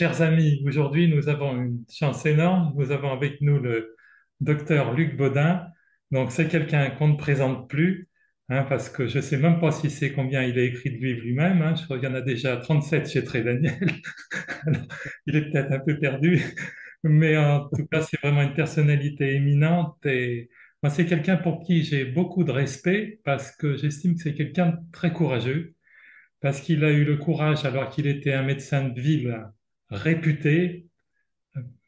Chers amis, aujourd'hui nous avons une chance énorme. Nous avons avec nous le docteur Luc Baudin. Donc c'est quelqu'un qu'on ne présente plus, hein, parce que je ne sais même pas si c'est combien il a écrit de livres lui-même. Hein. Qu'il y en a déjà 37 chez Trédaniel. il est peut-être un peu perdu, mais en tout cas c'est vraiment une personnalité éminente et moi c'est quelqu'un pour qui j'ai beaucoup de respect parce que j'estime que c'est quelqu'un de très courageux parce qu'il a eu le courage, alors qu'il était un médecin de ville réputé,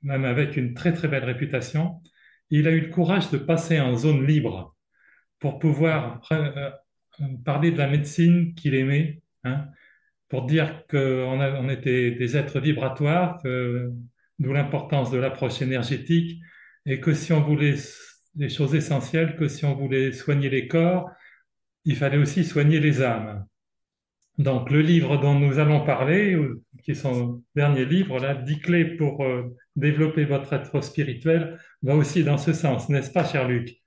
même avec une très très belle réputation, il a eu le courage de passer en zone libre pour pouvoir euh, parler de la médecine qu'il aimait, hein, pour dire qu'on on était des êtres vibratoires, d'où l'importance de l'approche énergétique, et que si on voulait des choses essentielles, que si on voulait soigner les corps, il fallait aussi soigner les âmes. Donc, le livre dont nous allons parler, qui est son dernier livre, là, 10 clés pour euh, développer votre être spirituel, va aussi dans ce sens, n'est-ce pas, cher Luc?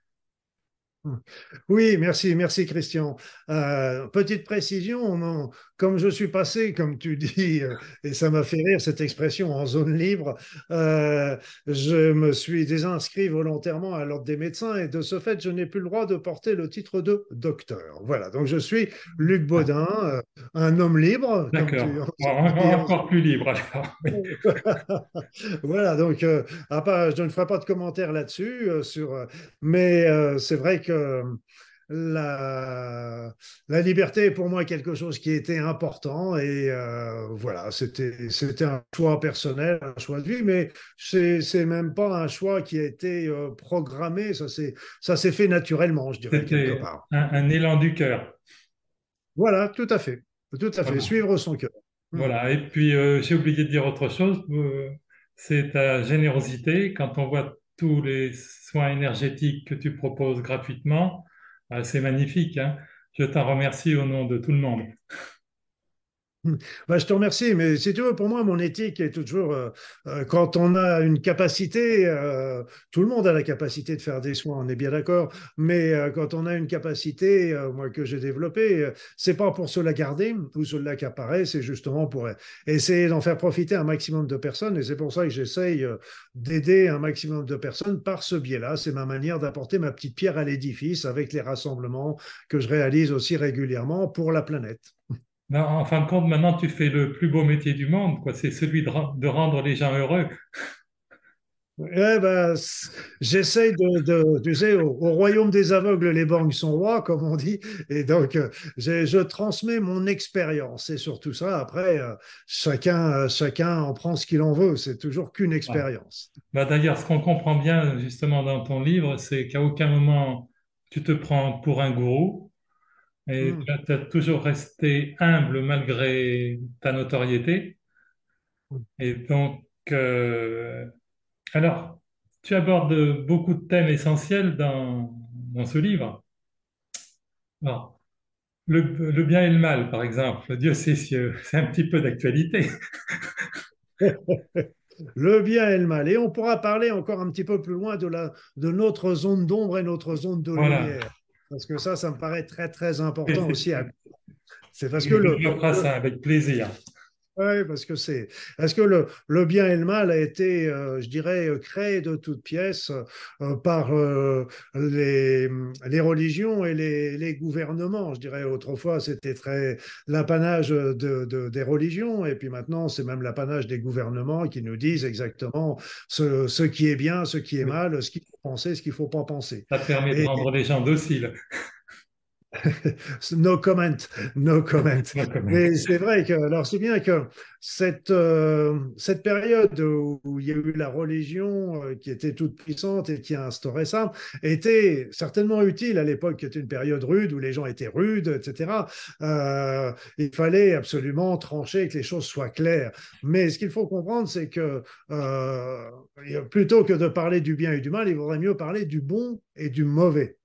Oui, merci, merci Christian. Euh, petite précision, comme je suis passé, comme tu dis, euh, et ça m'a fait rire cette expression en zone libre, euh, je me suis désinscrit volontairement à l'ordre des médecins et de ce fait, je n'ai plus le droit de porter le titre de docteur. Voilà, donc je suis Luc Baudin, un homme libre. D'accord, encore plus libre voilà, donc à part, je ne ferai pas de commentaires là-dessus, sur, mais c'est vrai que la, la, liberté est pour moi quelque chose qui était important et euh, voilà, c'était, c'était un choix personnel, un choix de vie, mais c'est, c'est même pas un choix qui a été euh, programmé, ça s'est, ça s'est fait naturellement, je dirais, quelque part. Un, élan du cœur. Voilà, tout à fait, tout à fait, suivre son cœur. Voilà, et puis euh, j'ai oublié de dire autre chose, c'est ta générosité. Quand on voit tous les soins énergétiques que tu proposes gratuitement. Ah, c'est magnifique. Hein. Je t'en remercie au nom de tout le monde. Bah, je te remercie, mais si tu veux, pour moi, mon éthique est toujours euh, euh, quand on a une capacité, euh, tout le monde a la capacité de faire des soins, on est bien d'accord, mais quand on a une capacité, moi que j'ai développée, c'est pas pour se la garder ou se l'accaparer, c'est justement pour essayer d'en faire profiter un maximum de personnes, et c'est pour ça que j'essaye d'aider un maximum de personnes par ce biais-là. C'est ma manière d'apporter ma petite pierre à l'édifice avec les rassemblements que je réalise aussi régulièrement pour la planète. Ben, en fin de compte, maintenant, tu fais le plus beau métier du monde, quoi. C'est celui de, rendre les gens heureux. Eh ben, j'essaye de, tu sais, au, royaume des aveugles, les banques sont rois, comme on dit, et donc euh, je transmets mon expérience, et surtout ça. Après, euh, chacun, euh, chacun en prend ce qu'il en veut. C'est toujours qu'une expérience. Bah, d'ailleurs, ce qu'on comprend bien justement dans ton livre, c'est qu'à aucun moment tu te prends pour un gourou, et hmm. tu as toujours resté humble malgré ta notoriété. Hmm. Et donc, euh, alors, tu abordes beaucoup de thèmes essentiels dans, dans ce livre. le, le, bien et le mal, par exemple, Dieu c'est c'est un petit peu d'actualité. le bien et le mal. Et on pourra parler encore un petit peu plus loin de, la, de notre zone d'ombre et notre zone de lumière. Parce que ça, ça me paraît très, très important aussi. C'est parce que le. Je ça avec plaisir. Oui, parce que c'est. Est-ce que le, le, bien et le mal a été, euh, je dirais, créé de toutes pièces euh, par euh, les, les, religions et les, les, gouvernements? Je dirais, autrefois, c'était très l'apanage de, de, des religions, et puis maintenant, c'est même l'apanage des gouvernements qui nous disent exactement ce, ce, qui est bien, ce qui est mal, ce qu'il faut penser, ce qu'il ne faut pas penser. Ça permet de rendre les gens dociles. no comment, no comment. Mais c'est vrai que, alors c'est bien que cette, euh, cette période où il y a eu la religion euh, qui était toute puissante et qui a instauré ça, était certainement utile à l'époque, qui était une période rude où les gens étaient rudes, etc. Euh, il fallait absolument trancher, que les choses soient claires. Mais ce qu'il faut comprendre, c'est que plutôt que de parler du bien et du mal, il vaudrait mieux parler du bon et du mauvais.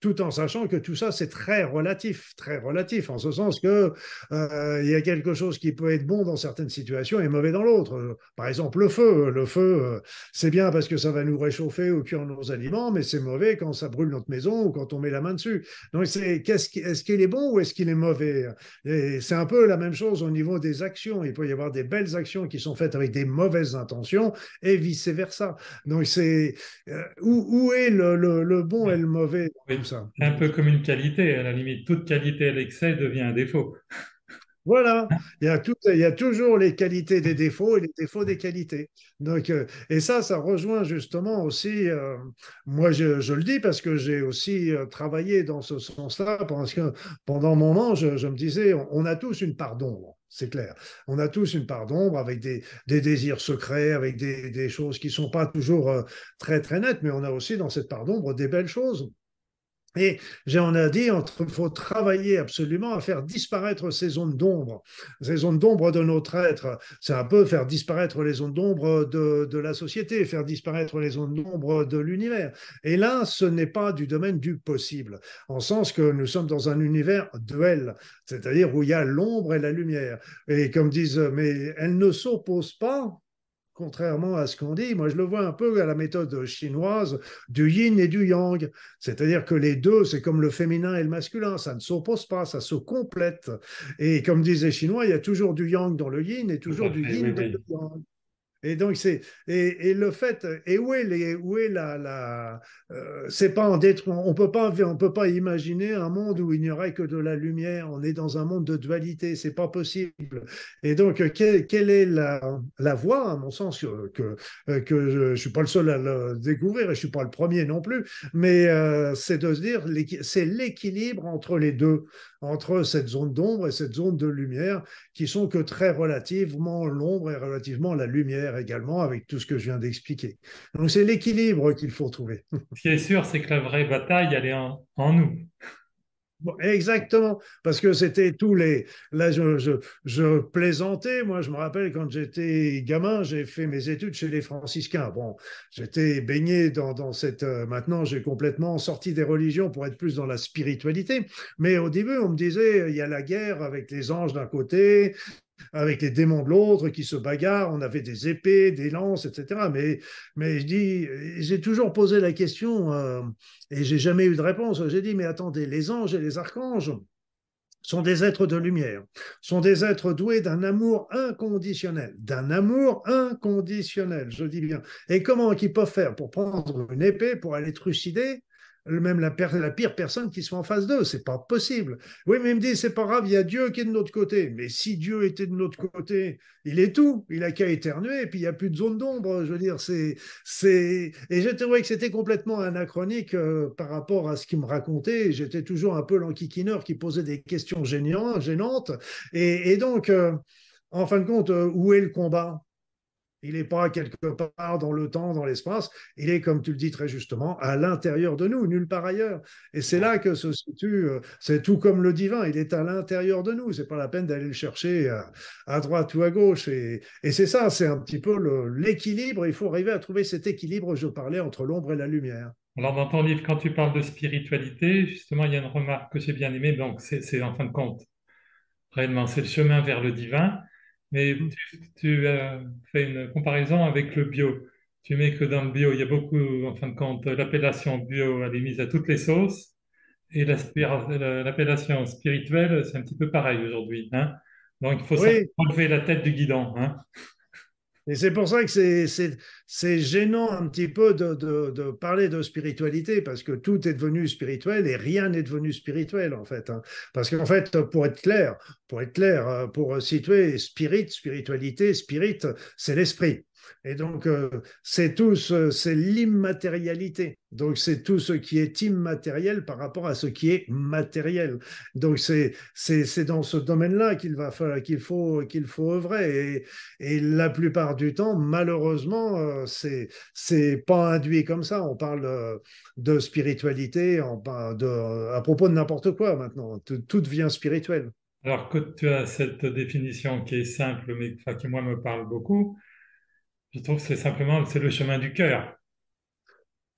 Tout en sachant que tout ça, c'est très relatif, très relatif, en ce sens que euh, il y a quelque chose qui peut être bon dans certaines situations et mauvais dans l'autre. Par exemple, le feu. Le feu, euh, c'est bien parce que ça va nous réchauffer ou cuire nos aliments, mais c'est mauvais quand ça brûle notre maison ou quand on met la main dessus. Donc, c'est, qu'est-ce est-ce qu'il est bon ou est-ce qu'il est mauvais? Et c'est un peu la même chose au niveau des actions. Il peut y avoir des belles actions qui sont faites avec des mauvaises intentions et vice-versa. Donc, c'est euh, où, est le, le, bon et le mauvais? Un peu comme une qualité, à la limite, toute qualité à l'excès devient un défaut. Voilà, il y, a tout, il y a toujours les qualités des défauts et les défauts des qualités. Donc, euh, et ça, ça rejoint justement aussi, euh, moi je, je, le dis parce que j'ai aussi euh, travaillé dans ce sens-là, parce que pendant un moment, je, je me disais, on, a tous une part d'ombre, c'est clair. On a tous une part d'ombre avec des, des, désirs secrets, avec des, des choses qui ne sont pas toujours très très nettes, mais on a aussi dans cette part d'ombre des belles choses. Et on a dit qu'il faut travailler absolument à faire disparaître ces zones d'ombre. Ces zones d'ombre de notre être, c'est un peu faire disparaître les zones d'ombre de, de, la société, faire disparaître les zones d'ombre de l'univers. Et là, ce n'est pas du domaine du possible, en sens que nous sommes dans un univers duel, c'est-à-dire où il y a l'ombre et la lumière. Et comme disent, mais elles ne s'opposent pas, contrairement à ce qu'on dit. Moi, je le vois un peu à la méthode chinoise du yin et du yang. C'est-à-dire que les deux, c'est comme le féminin et le masculin. Ça ne s'oppose pas, ça se complète. Et comme disaient les Chinois, il y a toujours du yang dans le yin et toujours du yin dans le yang. Et donc, c'est. Et, le fait. Et où est, les, où est la. la euh, c'est pas en On peut pas, on peut pas imaginer un monde où il n'y aurait que de la lumière. On est dans un monde de dualité. C'est pas possible. Et donc, quelle, est la, la voie, à mon sens, que, que je, ne suis pas le seul à le découvrir et je suis pas le premier non plus, mais euh, c'est de se dire, c'est l'équilibre entre les deux entre cette zone d'ombre et cette zone de lumière, qui sont que très relativement l'ombre et relativement la lumière également, avec tout ce que je viens d'expliquer. Donc c'est l'équilibre qu'il faut trouver. Ce qui est sûr, c'est que la vraie bataille, elle est en nous exactement, parce que c'était tous les. Là, je, plaisantais. Moi, je me rappelle quand j'étais gamin, j'ai fait mes études chez les franciscains. Bon, j'étais baigné dans, dans cette. Euh, maintenant, j'ai complètement sorti des religions pour être plus dans la spiritualité. Mais au début, on me disait il y a la guerre avec les anges d'un côté, avec les démons de l'autre qui se bagarrent. On avait des épées, des lances, etc. Mais, j'ai toujours posé la question euh, et j'ai jamais eu de réponse. J'ai dit, mais attendez, les anges et les archanges sont des êtres de lumière, sont des êtres doués d'un amour inconditionnel, d'un amour inconditionnel, je dis bien. Et comment ils peuvent faire pour prendre une épée, pour aller trucider même la, pire personne qui soit en face d'eux. C'est pas possible. Oui, mais il me dit, c'est pas grave, il y a Dieu qui est de notre côté. Mais si Dieu était de notre côté, il est tout. Il a qu'à éternuer et puis il n'y a plus de zone d'ombre. Je veux dire, c'est. c'est... Et j'ai trouvé que c'était complètement anachronique euh, par rapport à ce qu'il me racontait. J'étais toujours un peu l'enquiquineur qui posait des questions gênantes. Et, donc, euh, en fin de compte, euh, où est le combat? Il n'est pas quelque part dans le temps, dans l'espace. Il est, comme tu le dis très justement, à l'intérieur de nous, nulle part ailleurs. Et c'est là que se situe, euh, c'est tout comme le divin, il est à l'intérieur de nous. C'est pas la peine d'aller le chercher à, droite ou à gauche. Et, c'est ça, c'est un petit peu l'équilibre. Il faut arriver à trouver cet équilibre, je parlais, entre l'ombre et la lumière. Alors, dans ton livre, quand tu parles de spiritualité, justement, il y a une remarque que j'ai bien aimée. Donc, c'est en fin de compte, réellement, c'est le chemin vers le divin. Mais mm. tu, as fait une comparaison avec le bio. Tu mets que dans le bio, il y a beaucoup, en fin de compte, l'appellation bio, elle est mise à toutes les sauces. Et l'appellation spirituelle, c'est un petit peu pareil aujourd'hui. Hein. Donc, il faut enlever la tête du guidon. Hein. Et c'est pour ça que c'est gênant un petit peu de, parler de spiritualité, parce que tout est devenu spirituel et rien n'est devenu spirituel, en fait. Hein. Parce qu'en fait, pour être clair, pour être clair, euh, pour situer spirit, spiritualité, spirit, c'est l'esprit. Et donc, euh, c'est tout, c'est l'immatérialité. Donc, c'est tout ce qui est immatériel par rapport à ce qui est matériel. Donc, c'est, c'est, dans ce domaine-là qu'il va qu'il faut, qu'il faut œuvrer. Et, et, la plupart du temps, malheureusement, euh, c'est, c'est pas induit comme ça. On parle de, spiritualité on de, à propos de n'importe quoi maintenant. Tout, devient spirituel. Alors que tu as cette définition qui est simple, mais qui moi me parle beaucoup, je trouve que c'est simplement c'est le chemin du cœur.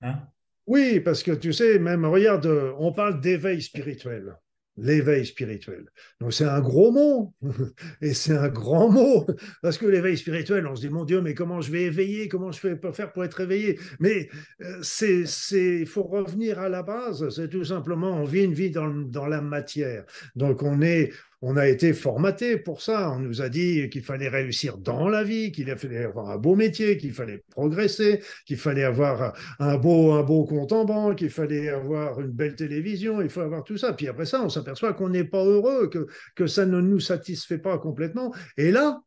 Hein? Oui, parce que tu sais, même, regarde, on parle d'éveil spirituel. L'éveil spirituel. Donc c'est un gros mot, et c'est un grand mot, parce que l'éveil spirituel, on se dit, mon Dieu, mais comment je vais éveiller, comment je vais faire pour être éveillé? Mais euh, c'est, il faut revenir à la base, c'est tout simplement, on vit une vie dans, dans la matière. Donc on est, on a été formaté pour ça. On nous a dit qu'il fallait réussir dans la vie, qu'il fallait avoir un beau métier, qu'il fallait progresser, qu'il fallait avoir un beau, un beau compte en banque, qu'il fallait avoir une belle télévision, il faut avoir tout ça. Puis après ça, on s'aperçoit qu'on n'est pas heureux, que, que ça ne nous satisfait pas complètement. Et là,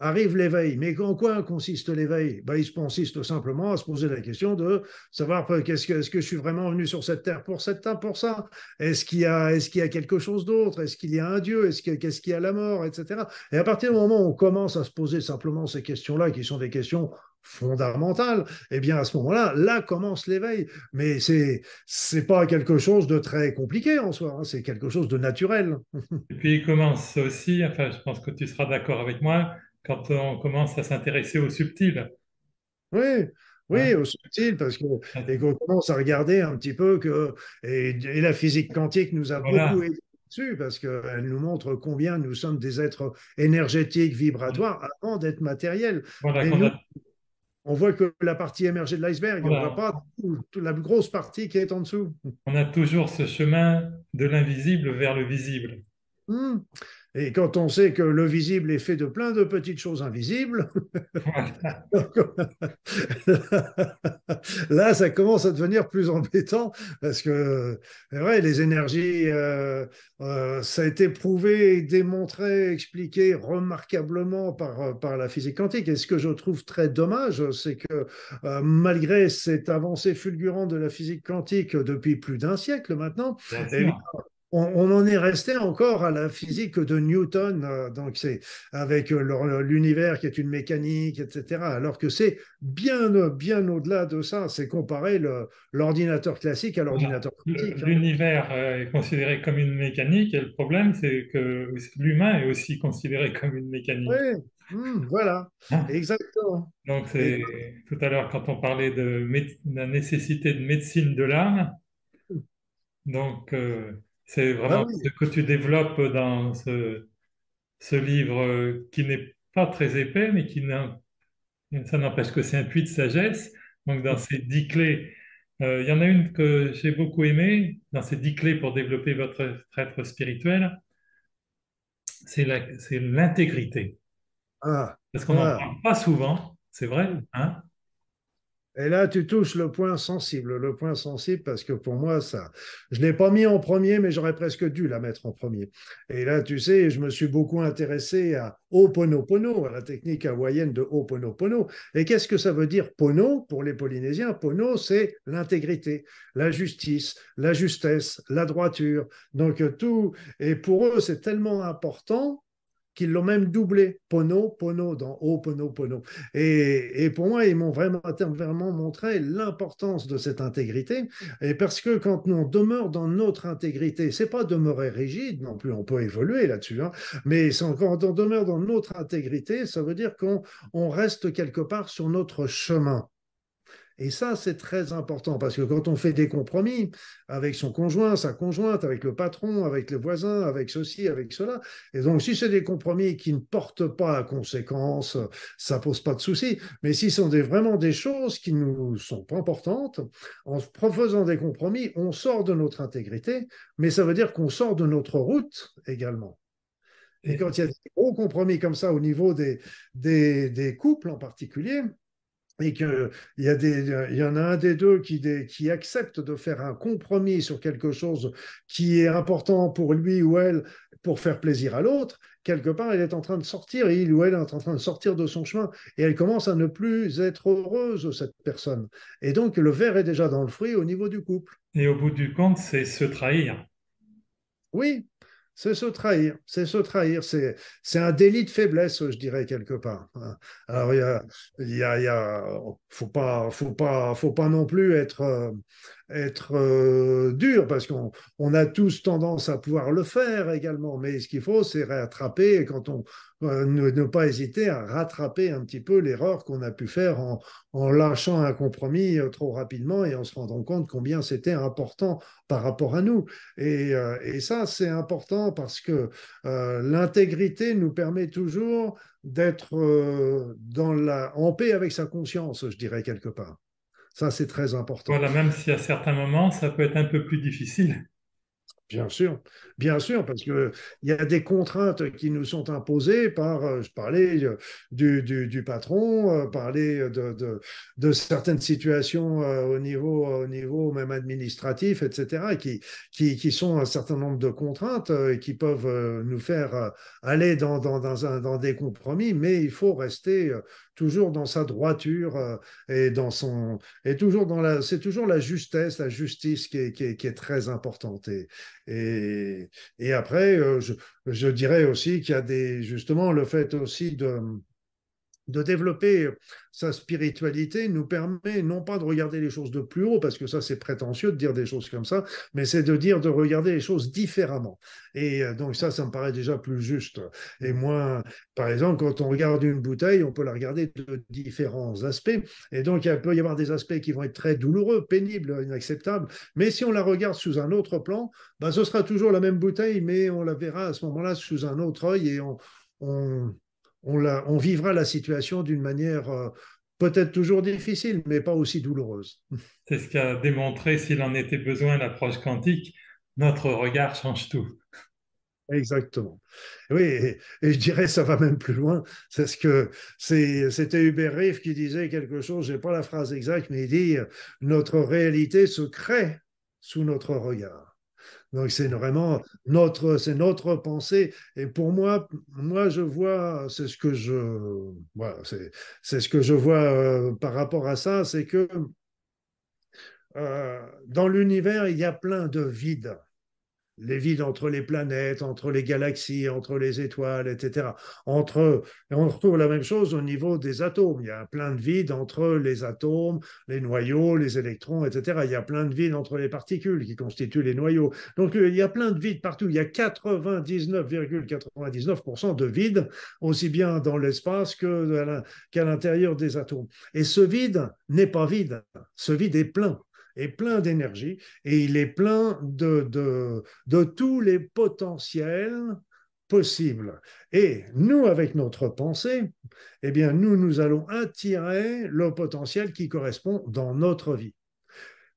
arrive l'éveil. Mais en quoi consiste l'éveil? Ben, Il consiste simplement à se poser la question de savoir euh, qu'est-ce que, est-ce que je suis vraiment venu sur cette terre pour cette terre, pour ça? Est-ce qu'il y a, quelque chose d'autre? Est-ce qu'il y a un Dieu? Est-ce qu'est-ce qu'il y a la mort? Etc. Et à partir du moment où on commence à se poser simplement ces questions-là, qui sont des questions fondamentales, eh bien à ce moment-là, là commence l'éveil. Mais c'est c'est pas quelque chose de très compliqué en soi, hein. c'est quelque chose de naturel. Et puis il commence aussi, enfin je pense que tu seras d'accord avec moi, quand on commence à s'intéresser au subtil. Oui, oui, hein? au subtil, parce que et qu'on commence à regarder un petit peu que et, la physique quantique nous a beaucoup aidé dessus parce qu'elle nous montre combien nous sommes des êtres énergétiques, vibratoires, avant d'être matériels. on voit que la partie émergée de l'iceberg, on ne voit pas la grosse partie qui est en dessous. On a toujours ce chemin de l'invisible vers le visible. Hum. Et quand on sait que le visible est fait de plein de petites choses invisibles, là, ça commence à devenir plus embêtant parce que, c'est vrai, les énergies, euh, euh, ça a été prouvé, démontré, expliqué remarquablement par, par la physique quantique. Et ce que je trouve très dommage, c'est que euh, malgré cette avancée fulgurante de la physique quantique depuis plus d'un siècle maintenant, on, en est resté encore à la physique de Newton, euh, donc c'est avec l'univers qui est une mécanique, etc. Alors que c'est bien, bien au-delà de ça. C'est comparer l'ordinateur classique à l'ordinateur quantique. Hein. L'univers euh, est considéré comme une mécanique et le problème, c'est que l'humain est aussi considéré comme une mécanique. Oui, hmm, voilà, hein? exactement. Donc, c'est tout à l'heure quand on parlait de, la nécessité de médecine de l'âme. Donc, euh, c'est vraiment ah ce que tu développes dans ce, ce livre euh, qui n'est pas très épais, mais qui ça n'empêche que c'est un puits de sagesse. Donc, dans ces dix clés, euh, il y en a une que j'ai beaucoup aimée, dans ces dix clés pour développer votre être spirituel, c'est l'intégrité. Ah, Parce qu'on n'en ah. parle pas souvent, c'est vrai, hein et là, tu touches le point sensible, le point sensible, parce que pour moi, ça, je ne l'ai pas mis en premier, mais j'aurais presque dû la mettre en premier. Et là, tu sais, je me suis beaucoup intéressé à Ho'oponopono, à la technique hawaïenne de Ho'oponopono. Et qu'est-ce que ça veut dire Pono? Pour les Polynésiens Pono, c'est l'intégrité, la justice, la justesse, la droiture. Donc tout, et pour eux, c'est tellement important qu'ils l'ont même doublé, Pono, Pono, dans O, Pono, Pono. Et, pour moi, ils m'ont vraiment, vraiment montré l'importance de cette intégrité, et parce que quand on demeure dans notre intégrité, c'est pas demeurer rigide non plus, on peut évoluer là-dessus, hein, mais quand on demeure dans notre intégrité, ça veut dire qu'on reste quelque part sur notre chemin. Et ça, c'est très important parce que quand on fait des compromis avec son conjoint, sa conjointe, avec le patron, avec les voisins, avec ceci, avec cela, et donc si c'est des compromis qui ne portent pas à conséquence, ça pose pas de souci. Mais si ce sont vraiment des choses qui nous sont pas importantes, en faisant des compromis, on sort de notre intégrité, mais ça veut dire qu'on sort de notre route également. Et quand il y a des gros compromis comme ça au niveau des, des, des couples en particulier, et qu'il y, a il y en a un des deux qui, qui accepte de faire un compromis sur quelque chose qui est important pour lui ou elle pour faire plaisir à l'autre, quelque part, elle est en train de sortir, il ou elle est en train de sortir de son chemin, et elle commence à ne plus être heureuse, cette personne. Et donc, le verre est déjà dans le fruit au niveau du couple. Et au bout du compte, c'est se trahir. Oui, c'est se trahir, c'est se trahir, c'est, un délit de faiblesse, je dirais quelque part. Alors il y a, pas, faut pas, faut pas non plus être, être euh, dur, parce qu'on on a tous tendance à pouvoir le faire également, mais ce qu'il faut, c'est rattraper, quand on euh, ne, pas hésiter à rattraper un petit peu l'erreur qu'on a pu faire en, en, lâchant un compromis euh, trop rapidement et en se rendant compte combien c'était important par rapport à nous. Et, et ça, c'est important parce que l'intégrité nous permet toujours d'être dans la, en paix avec sa conscience, je dirais quelque part. Ça, c'est très important. Voilà, même si à certains moments, ça peut être un peu plus difficile. Bien sûr, bien sûr, parce qu'il y a des contraintes qui nous sont imposées par, euh, je parlais euh, du, du, patron, euh, parler de, de, de, certaines situations au niveau, au niveau même administratif, etc., qui, qui, qui sont un certain nombre de contraintes et qui peuvent nous faire aller dans, dans, dans, un, dans des compromis, mais il faut rester toujours dans sa droiture et dans son et toujours dans la c'est toujours la justesse la justice qui est, qui est, qui est très importante. Et, et, et après, euh, je, je dirais aussi qu'il y a des, justement le fait aussi de, de développer sa spiritualité nous permet non pas de regarder les choses de plus haut, parce que ça c'est prétentieux de dire des choses comme ça, mais c'est de dire de regarder les choses différemment. Et euh, donc ça, ça me paraît déjà plus juste. Et moins, par exemple, quand on regarde une bouteille, on peut la regarder de différents aspects. Et donc il peut y avoir des aspects qui vont être très douloureux, pénibles, inacceptables. Mais si on la regarde sous un autre plan, ben, ce sera toujours la même bouteille, mais on la verra à ce moment-là sous un autre œil et on, on on, vivra la situation d'une manière euh, peut-être toujours difficile, mais pas aussi douloureuse. C'est ce qu'a démontré, s'il en était besoin, l'approche quantique. Notre regard change tout. Exactement. Oui, et, je dirais ça va même plus loin. C'est ce que c'était Hubert Reif qui disait quelque chose. J'ai pas la phrase exacte, mais il dit notre réalité se crée sous notre regard. Donc c'est vraiment notre, pensée. Et pour moi, moi je vois, c'est ce que je, voilà, c'est, ce que je vois euh, par rapport à ça, c'est que euh, dans l'univers il y a plein de vides les vides entre les planètes, entre les galaxies, entre les étoiles, etc. Entre, et on retrouve la même chose au niveau des atomes. Il y a plein de vides entre les atomes, les noyaux, les électrons, etc. Il y a plein de vides entre les particules qui constituent les noyaux. Donc il y a plein de vides partout. Il y a 99,99% de vides, aussi bien dans l'espace qu'à l'intérieur des atomes. Et ce vide n'est pas vide. Ce vide est plein est plein d'énergie et il est plein de, de, tous les potentiels possibles. Et nous, avec notre pensée, eh bien, nous, nous allons attirer le potentiel qui correspond dans notre vie.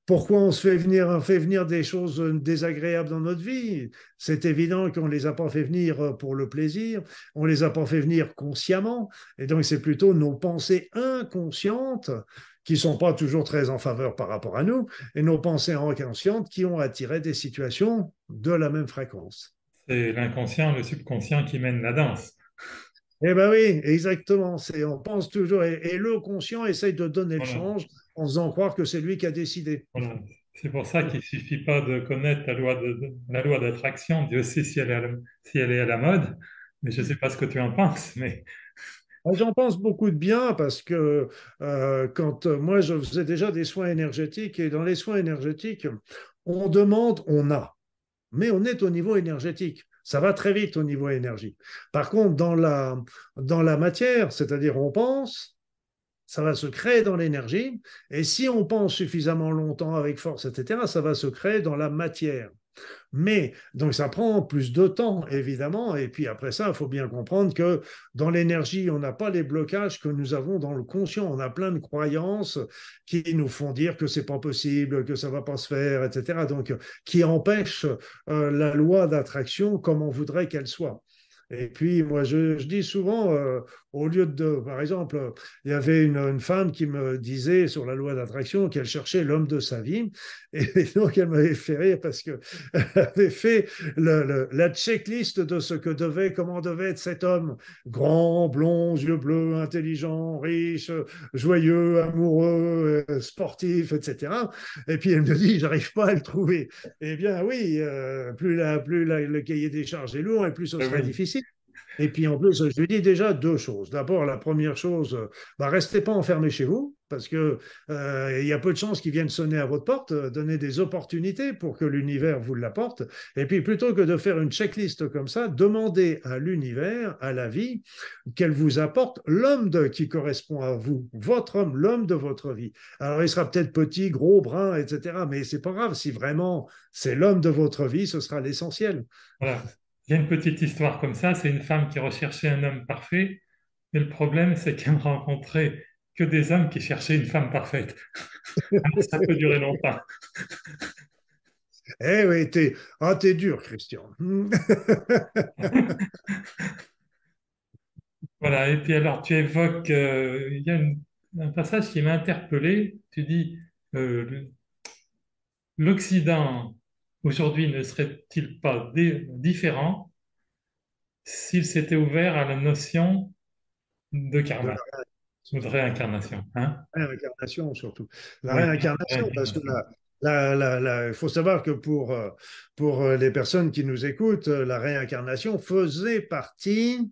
Pourquoi on se fait venir, on fait venir des choses désagréables dans notre vie? C'est évident qu'on ne les a pas fait venir pour le plaisir, on ne les a pas fait venir consciemment, et donc c'est plutôt nos pensées inconscientes qui ne sont pas toujours très en faveur par rapport à nous, et nos pensées inconscientes qui ont attiré des situations de la même fréquence. C'est l'inconscient, le subconscient qui mène la danse. Eh bien oui, exactement. C'est, on pense toujours, et, le conscient essaye de donner le change en faisant croire que c'est lui qui a décidé. C'est pour ça qu'il ne suffit pas de connaître la loi, de, la loi d'attraction. Dieu sait si elle, est si elle est à la mode, mais je ne sais pas ce que tu en penses. Mais j'en pense beaucoup de bien parce que euh, quand euh, moi je faisais déjà des soins énergétiques et dans les soins énergétiques, on demande, on a, mais on est au niveau énergétique. Ça va très vite au niveau énergie. Par contre, dans la, dans la matière, c'est-à-dire on pense, ça va se créer dans l'énergie. Et si on pense suffisamment longtemps avec force, etc., ça va se créer dans la matière. Mais donc ça prend plus de temps, évidemment. Et puis après ça, il faut bien comprendre que dans l'énergie, on n'a pas les blocages que nous avons dans le conscient. On a plein de croyances qui nous font dire que c'est pas possible, que ça va pas se faire, etc. Donc qui empêchent euh, la loi d'attraction comme on voudrait qu'elle soit. Et puis, moi, je, dis souvent, euh, au lieu de, par exemple, il y avait une, femme qui me disait sur la loi d'attraction qu'elle cherchait l'homme de sa vie. Et donc, elle m'avait fait rire parce qu'elle avait fait la checklist de ce que devait, comment devait être cet homme. Grand, blond, yeux bleus, intelligent, riche, joyeux, amoureux, euh, sportif, etc. Et puis, elle me dit, j'arrive pas à le trouver. Eh bien, oui, euh, plus, la, plus le cahier des charges est lourd et plus ce eh serait difficile. Et puis en plus, je lui dis déjà deux choses. D'abord, la première chose, bah, restez pas enfermés chez vous, parce que euh, il y a peu de chances qu'ils viennent sonner à votre porte, euh, donner des opportunités pour que l'univers vous l'apporte. Et puis plutôt que de faire une checklist comme ça, demandez à l'univers, à la vie, qu'elle vous apporte l'homme qui correspond à vous, votre homme, l'homme de votre vie. Alors il sera peut-être petit, gros, brun, etc. Mais c'est pas grave. Si vraiment c'est l'homme de votre vie, ce sera l'essentiel. Il y a une petite histoire comme ça. C'est une femme qui recherchait un homme parfait. Et le problème, c'est qu'elle rencontrait que des hommes qui cherchaient une femme parfaite. ça peut durer longtemps. Eh oui, t'es ah, es dur, Christian. voilà, et puis alors tu évoques, euh, il y a un passage qui m'a interpellé. Tu dis, euh, l'Occident aujourd'hui ne serait-il pas différent s'il s'était ouvert à la notion de karma ou de réincarnation hein? Réincarnation surtout. La réincarnation, parce que il faut savoir que pour, euh, pour les personnes qui nous écoutent, la réincarnation faisait partie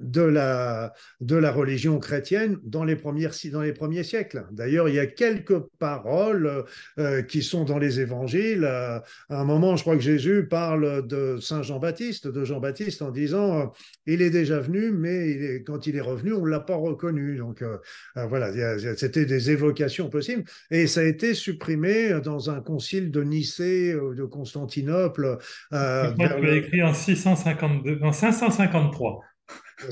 de la, de la religion chrétienne dans les, premières, dans les premiers siècles. D'ailleurs, il y a quelques paroles euh, qui sont dans les évangiles. À un moment, je crois que Jésus parle de Saint Jean-Baptiste, de Jean-Baptiste, en disant euh, il est déjà venu, mais il est, quand il est revenu, on ne l'a pas reconnu. Donc euh, voilà, c'était des évocations possibles. Et ça a été supprimé dans un concile de Nicée, de Constantinople. Euh, écrit en, 652, en 553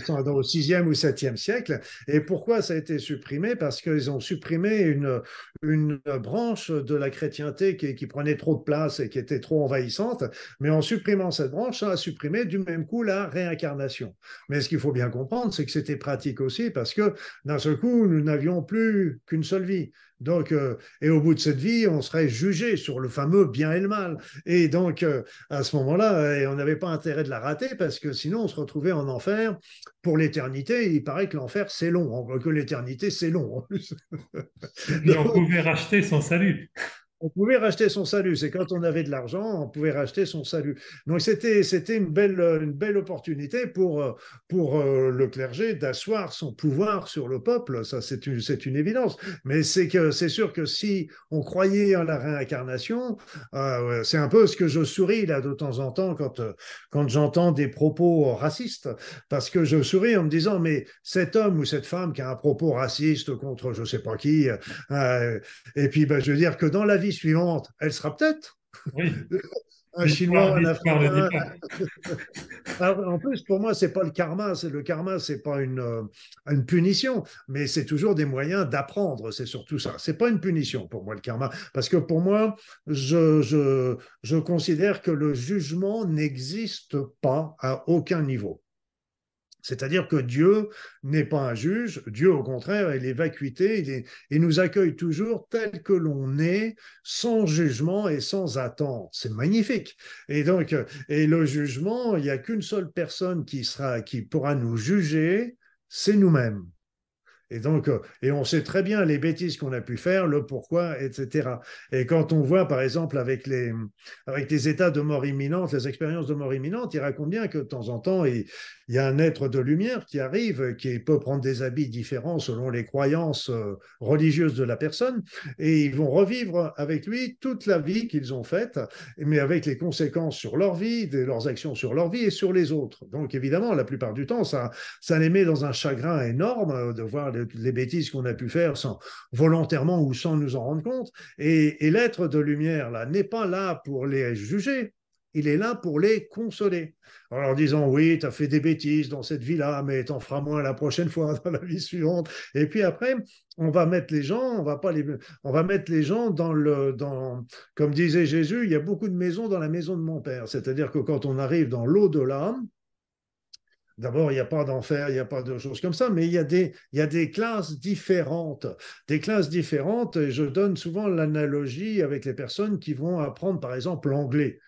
au 6e ou 7e siècle. Et pourquoi ça a été supprimé? Parce qu'ils ont supprimé une, branche de la chrétienté qui, qui, prenait trop de place et qui était trop envahissante. Mais en supprimant cette branche, ça a supprimé du même coup la réincarnation. Mais ce qu'il faut bien comprendre, c'est que c'était pratique aussi parce que d'un seul coup, nous n'avions plus qu'une seule vie. Donc, euh, et au bout de cette vie, on serait jugé sur le fameux bien et le mal. Et donc, euh, à ce moment-là, euh, on n'avait pas intérêt de la rater parce que sinon, on se retrouvait en enfer pour l'éternité. Il paraît que l'enfer, c'est long, que l'éternité, c'est long en plus. Et on pouvait racheter son salut on pouvait racheter son salut. C'est quand on avait de l'argent, on pouvait racheter son salut. Donc c'était c'était une belle une belle opportunité pour pour euh, le clergé d'asseoir son pouvoir sur le peuple. Ça c'est une c'est une évidence. Mais c'est que c'est sûr que si on croyait en la réincarnation, euh, c'est un peu ce que je souris là de temps en temps quand quand j'entends des propos racistes, parce que je souris en me disant mais cet homme ou cette femme qui a un propos raciste contre je sais pas qui, euh, et puis ben, je veux dire que dans la vie suivante, elle sera peut-être. un Chinois, un Africain. en plus, pour moi, c'est pas le karma. C'est le karma, c'est pas une, euh, une punition, mais c'est toujours des moyens d'apprendre. C'est surtout ça. C'est pas une punition pour moi le karma, parce que pour moi, je, je, je considère que le jugement n'existe pas à aucun niveau. C'est-à-dire que Dieu n'est pas un juge, Dieu au contraire, il est vacuité, il, nous accueille toujours tel que l'on est, sans jugement et sans attente. C'est magnifique. Et donc, et le jugement, il n'y a qu'une seule personne qui, sera, qui pourra nous juger, c'est nous-mêmes. Et donc, euh, et on sait très bien les bêtises qu'on a pu faire, le pourquoi, etc. Et quand on voit, par exemple, avec les, avec les états de mort imminente, les expériences de mort imminente, il raconte bien que de temps en temps, il, il y a un être de lumière qui arrive, qui peut prendre des habits différents selon les croyances euh, religieuses de la personne, et ils vont revivre avec lui toute la vie qu'ils ont faite, mais avec les conséquences sur leur vie, de leurs actions sur leur vie et sur les autres. Donc évidemment, la plupart du temps, ça, ça les met dans un chagrin énorme euh, de voir les, bêtises qu'on a pu faire sans volontairement ou sans nous en rendre compte. Et, et l'être de lumière là n'est pas là pour les juger, il est là pour les consoler. En leur disant oui, tu as fait des bêtises dans cette vie-là, mais t'en feras moins la prochaine fois dans la vie suivante. Et puis après, on va mettre les gens, on va pas les, on va mettre les gens dans le, dans, comme disait Jésus, il y a beaucoup de maisons dans la maison de mon père. C'est-à-dire que quand on arrive dans l'au-delà, D'abord, il n'y a pas d'enfer, il n'y a pas de choses comme ça, mais il y, a des, il y a des classes différentes. Des classes différentes, et je donne souvent l'analogie avec les personnes qui vont apprendre, par exemple, l'anglais.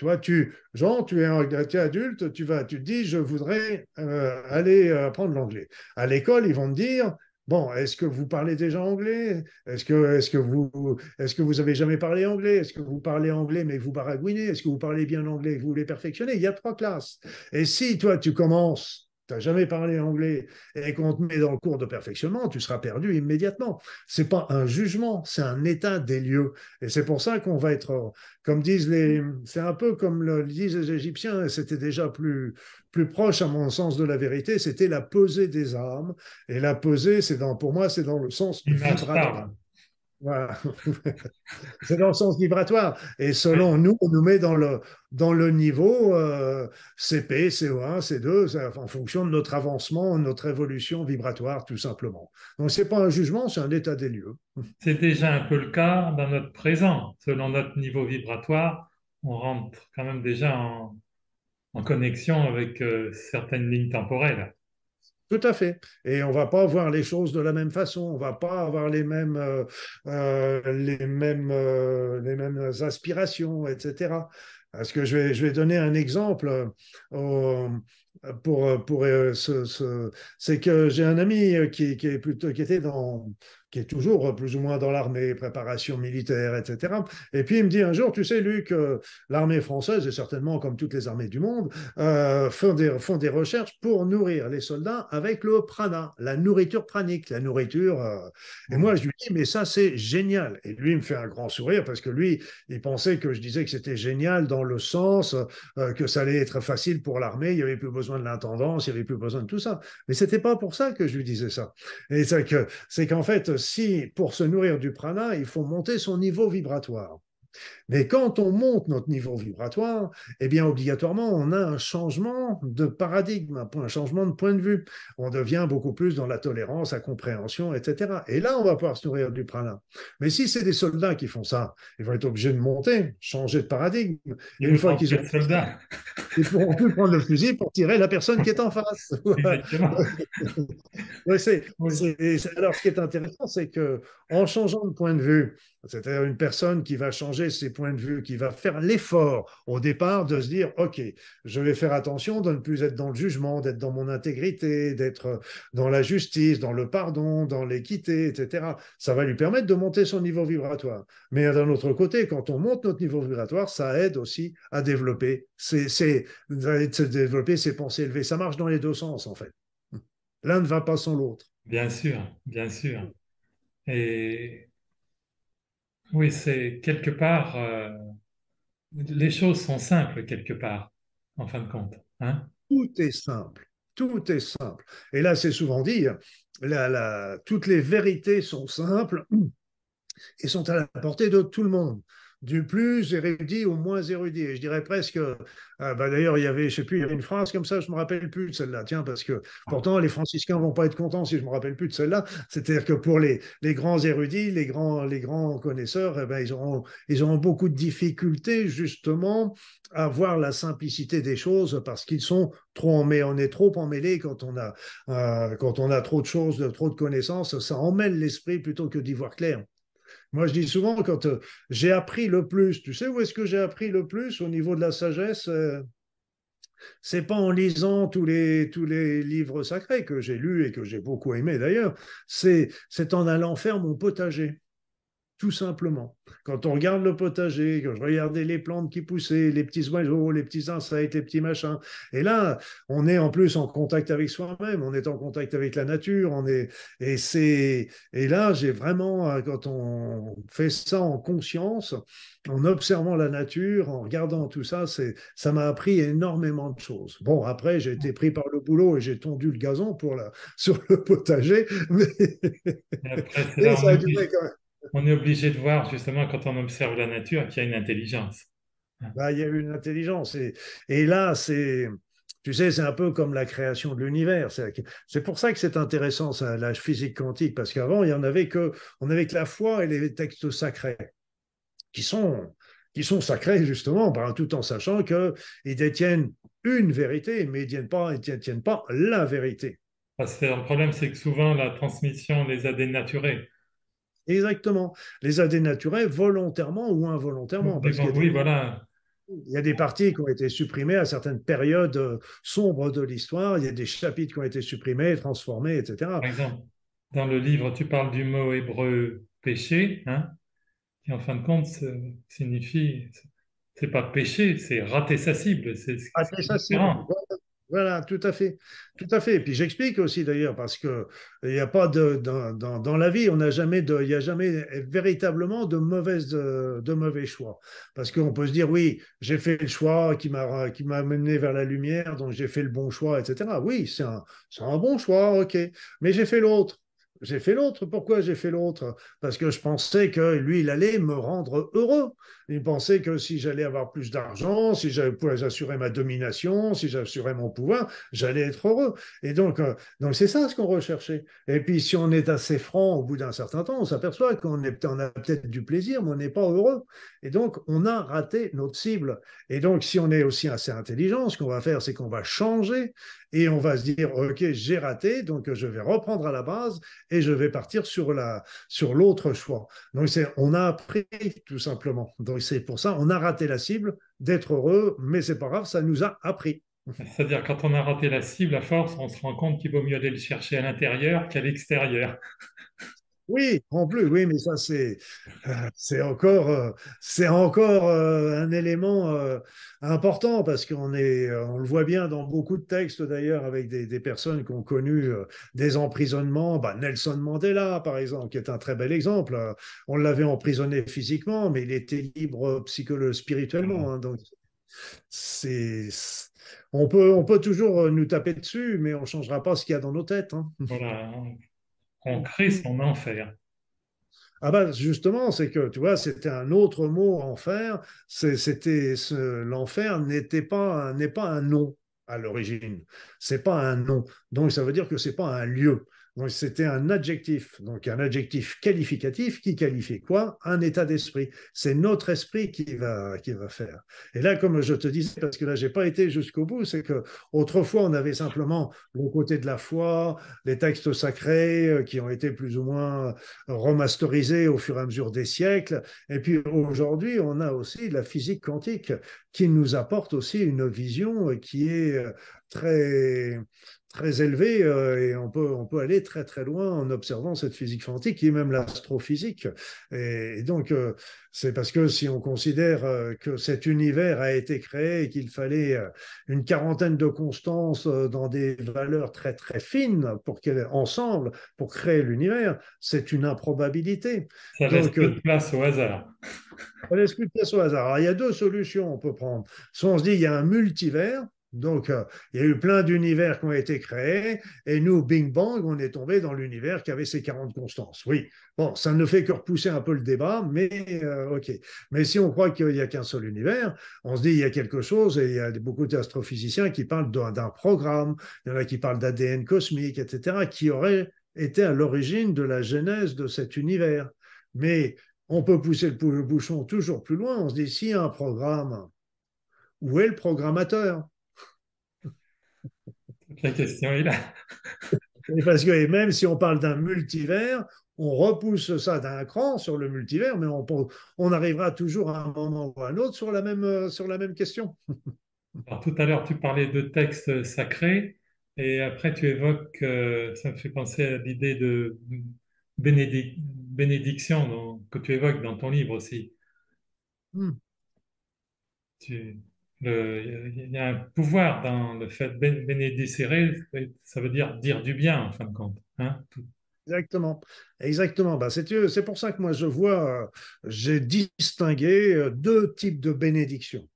Tu vois, tu, Jean, tu es, un, adulte, tu vas, tu te dis, je voudrais euh, aller euh, apprendre l'anglais. À l'école, ils vont te dire, Bon, est-ce que vous parlez déjà anglais? Est-ce que, est que, vous, est que vous avez jamais parlé anglais? Est-ce que vous parlez anglais mais vous baragouinez? Est-ce que vous parlez bien anglais et vous voulez perfectionner? Il y a trois classes. Et si toi, tu commences tu n'as jamais parlé anglais et qu'on te met dans le cours de perfectionnement, tu seras perdu immédiatement. Ce n'est pas un jugement, c'est un état des lieux. Et c'est pour ça qu'on va être, comme disent les, c'est un peu comme le disent les Égyptiens, et c'était déjà plus, plus proche à mon sens de la vérité, c'était la pesée des âmes. Et la pesée, c'est dans, pour moi, c'est dans le sens du vibratoire. Voilà. c'est dans le sens vibratoire. Et selon nous, on nous met dans le, dans le niveau CP, CO1, C2, en fonction de notre avancement, notre évolution vibratoire, tout simplement. Donc, ce n'est pas un jugement, c'est un état des lieux. C'est déjà un peu le cas dans notre présent. Selon notre niveau vibratoire, on rentre quand même déjà en, en connexion avec euh, certaines lignes temporelles. Tout à fait. Et on va pas voir les choses de la même façon. On va pas avoir les mêmes, euh, euh, les mêmes, euh, les mêmes aspirations, etc. Parce que je vais, je vais donner un exemple pour, pour ce, c'est que j'ai un ami qui, qui, est était dans, qui est toujours plus ou moins dans l'armée, préparation militaire, etc. Et puis il me dit un jour, tu sais, Luc, euh, l'armée française, et certainement comme toutes les armées du monde, euh, font, des, font des recherches pour nourrir les soldats avec le prana, la nourriture pranique, la nourriture. Euh. Et moi, je lui dis, mais ça, c'est génial. Et lui, il me fait un grand sourire parce que lui, il pensait que je disais que c'était génial dans le sens que ça allait être facile pour l'armée, il n'y avait plus besoin de l'intendance, il n'y avait plus besoin de tout ça. Mais c'était pas pour ça que je lui disais ça. Et c'est qu'en fait, si pour se nourrir du prana, il faut monter son niveau vibratoire. Mais quand on monte notre niveau vibratoire, eh bien obligatoirement, on a un changement de paradigme, un changement de point de vue. On devient beaucoup plus dans la tolérance, la compréhension, etc. Et là, on va pouvoir se nourrir du prana. Mais si c'est des soldats qui font ça, ils vont être obligés de monter, changer de paradigme. Et une fois qu'ils ont soldats, ils pourront plus prendre le fusil pour tirer la personne qui est en face. alors, ce qui est intéressant, c'est que en changeant de point de vue, c'est-à-dire une personne qui va changer ses points de vue, qui va faire l'effort au départ de se dire, OK, je vais faire attention de ne plus être dans le jugement, d'être dans mon intégrité, d'être dans la justice, dans le pardon, dans l'équité, etc. Ça va lui permettre de monter son niveau vibratoire. Mais d'un autre côté, quand on monte notre niveau vibratoire, ça aide aussi à développer ses, développer ses pensées élevées. Ça marche dans les deux sens, en fait. L'un ne va pas sans l'autre. Bien sûr, bien sûr. Et oui, c'est quelque part, euh, les choses sont simples quelque part, en fin de compte. Hein. Tout est simple, tout est simple. Et là, c'est souvent dit, la, toutes les vérités sont simples et sont à la portée de tout le monde du plus érudit au moins érudit. Et je dirais presque, euh, bah d'ailleurs, il y avait, je sais plus, il y avait une phrase comme ça, je me rappelle plus de celle-là. Tiens, parce que pourtant, les franciscains vont pas être contents si je me rappelle plus de celle-là. C'est-à-dire que pour les, grands érudits, les grands, les grands connaisseurs, eh ben, ils auront, ils auront beaucoup de difficultés justement à voir la simplicité des choses parce qu'ils sont trop emmêlés. On est trop emmêlés quand on a, euh, quand on a trop de choses, trop de connaissances. Ça emmêle l'esprit plutôt que d'y voir clair. Moi, je dis souvent, quand euh, j'ai appris le plus, tu sais où est-ce que j'ai appris le plus? Au niveau de la sagesse euh, C'est pas en lisant tous les, tous les livres sacrés que j'ai lus et que j'ai beaucoup aimé d'ailleurs, c'est en allant faire mon potager tout simplement. Quand on regarde le potager, quand je regardais les plantes qui poussaient, les petits oiseaux, les petits insectes, les petits machins, et là, on est en plus en contact avec soi-même, on est en contact avec la nature, on est, et c'est, et là, j'ai vraiment, euh, quand on fait ça en conscience, en observant la nature, en regardant tout ça, c'est, ça m'a appris énormément de choses. Bon, après, j'ai été pris par le boulot et j'ai tondu le gazon pour la, sur le potager, mais, ça a duré quand même on est obligé de voir justement quand on observe la nature qu'il y a une intelligence. Bah, il y a une intelligence. Et, et là, c'est, tu sais, c'est un peu comme la création de l'univers. C'est pour ça que c'est intéressant, ça, la physique quantique, parce qu'avant, il y en avait que, on avait que la foi et les textes sacrés, qui sont, qui sont sacrés justement, tout en sachant qu'ils détiennent une vérité, mais ils ne détiennent pas la vérité. Parce que le problème, c'est que souvent la transmission les a dénaturés. Exactement. Les a dénaturés volontairement ou involontairement. Parce oui, voilà. Il y a des parties qui ont été supprimées à certaines périodes euh, sombres de l'histoire. Il y a des chapitres qui ont été supprimés, transformés, etc. Par exemple. dans le livre, tu parles du mot hébreu péché, hein, qui en fin de compte signifie, c'est pas péché, c'est rater sa cible, c'est différent. Voilà, tout à fait. Tout à fait. Et puis j'explique aussi d'ailleurs, parce qu'il n'y a pas de. Dans, dans, la vie, on n'a jamais de. Il n'y a jamais véritablement de, de, mauvais choix. Parce qu'on peut se dire, oui, j'ai fait le choix qui m'a, qui mené vers la lumière, donc j'ai fait le bon choix, etc. Oui, c'est un, c'est un bon choix, ok. Mais j'ai fait l'autre. J'ai fait l'autre. Pourquoi j'ai fait l'autre? Parce que je pensais que lui, il allait me rendre heureux. Il pensait que si j'allais avoir plus d'argent, si j'assurais ma domination, si j'assurais mon pouvoir, j'allais être heureux. Et donc, euh, donc c'est ça ce qu'on recherchait. Et puis, si on est assez franc au bout d'un certain temps, on s'aperçoit qu'on on a peut-être du plaisir, mais on n'est pas heureux. Et donc, on a raté notre cible. Et donc, si on est aussi assez intelligent, ce qu'on va faire, c'est qu'on va changer et on va se dire, OK, j'ai raté, donc je vais reprendre à la base et je vais partir sur la sur l'autre choix. Donc, on a appris tout simplement. Donc, c'est pour ça, on a raté la cible d'être heureux, mais c'est pas grave, ça nous a appris. C'est-à-dire, quand on a raté la cible, à force, on se rend compte qu'il vaut mieux aller le chercher à l'intérieur qu'à l'extérieur. Oui, en plus, oui, mais ça, c'est, euh, encore, euh, c'est encore euh, un élément important parce qu'on est, on le voit bien dans beaucoup de textes d'ailleurs avec des, personnes qui ont connu des emprisonnements. Bah, Nelson Mandela, par exemple, qui est un très bel exemple. On l'avait emprisonné physiquement, mais il était libre psychologiquement, spirituellement. Hein, donc, c'est, on peut, on peut toujours nous taper dessus, mais on ne changera pas ce qu'il y a dans nos têtes. Hein. Voilà on crée son enfer. Ah ben justement, c'est que tu vois, c'était un autre mot enfer. C'était l'enfer n'était pas n'est pas un nom à l'origine. C'est pas un nom. Donc ça veut dire que c'est pas un lieu. Donc c'était un adjectif, donc un adjectif qualificatif qui qualifie quoi? Un état d'esprit. C'est notre esprit qui va, qui va faire. Et là, comme je te disais, parce que là, j'ai pas été jusqu'au bout, c'est que autrefois, on avait simplement le côté de la foi, les textes sacrés euh, qui ont été plus ou moins remasterisés au fur et à mesure des siècles. Et puis aujourd'hui, on a aussi la physique quantique qui nous apporte aussi une vision qui est très très élevé euh, et on peut, on peut aller très très loin en observant cette physique quantique est même l'astrophysique. Et, donc, euh, c'est parce que si on considère euh, que cet univers a été créé et qu'il fallait une quarantaine de constances dans des valeurs très très fines pour qu'elles ensemble pour créer l'univers, c'est une improbabilité. Ça laisse plus de place au hasard. Ça laisse plus de place au hasard. Alors, il y a deux solutions on peut prendre. Soit on se dit il y a un multivers, donc, euh, il y a eu plein d'univers qui ont été créés, et nous, Bing Bang, on est tombé dans l'univers qui avait ses 40 constances. Oui, bon, ça ne fait que repousser un peu le débat, mais euh, ok. Mais si on croit qu'il n'y a qu'un seul univers, on se dit il y a quelque chose, et il y a beaucoup d'astrophysiciens qui parlent d'un programme, il y en a qui parlent d'ADN cosmique, etc., qui aurait été à l'origine de la genèse de cet univers. Mais on peut pousser le bouchon toujours plus loin, on se dit s'il y a un programme, où est le programmateur? La question est là. parce que même si on parle d'un multivers, on repousse ça d'un cran sur le multivers, mais on, on, arrivera toujours à un moment ou à un autre sur la même, sur la même question. Alors, tout à l'heure, tu parlais de textes sacrés, et après, tu évoques, euh, ça me fait penser à l'idée de bénédiction que tu évoques dans ton livre aussi. Hmm. Tu, il y a un pouvoir dans le fait de bénédicérer, ça veut dire dire du bien en fin de compte. Hein Exactement, exactement. Bah, c'est pour ça que moi je vois, euh, j'ai distingué euh, deux types de bénédictions.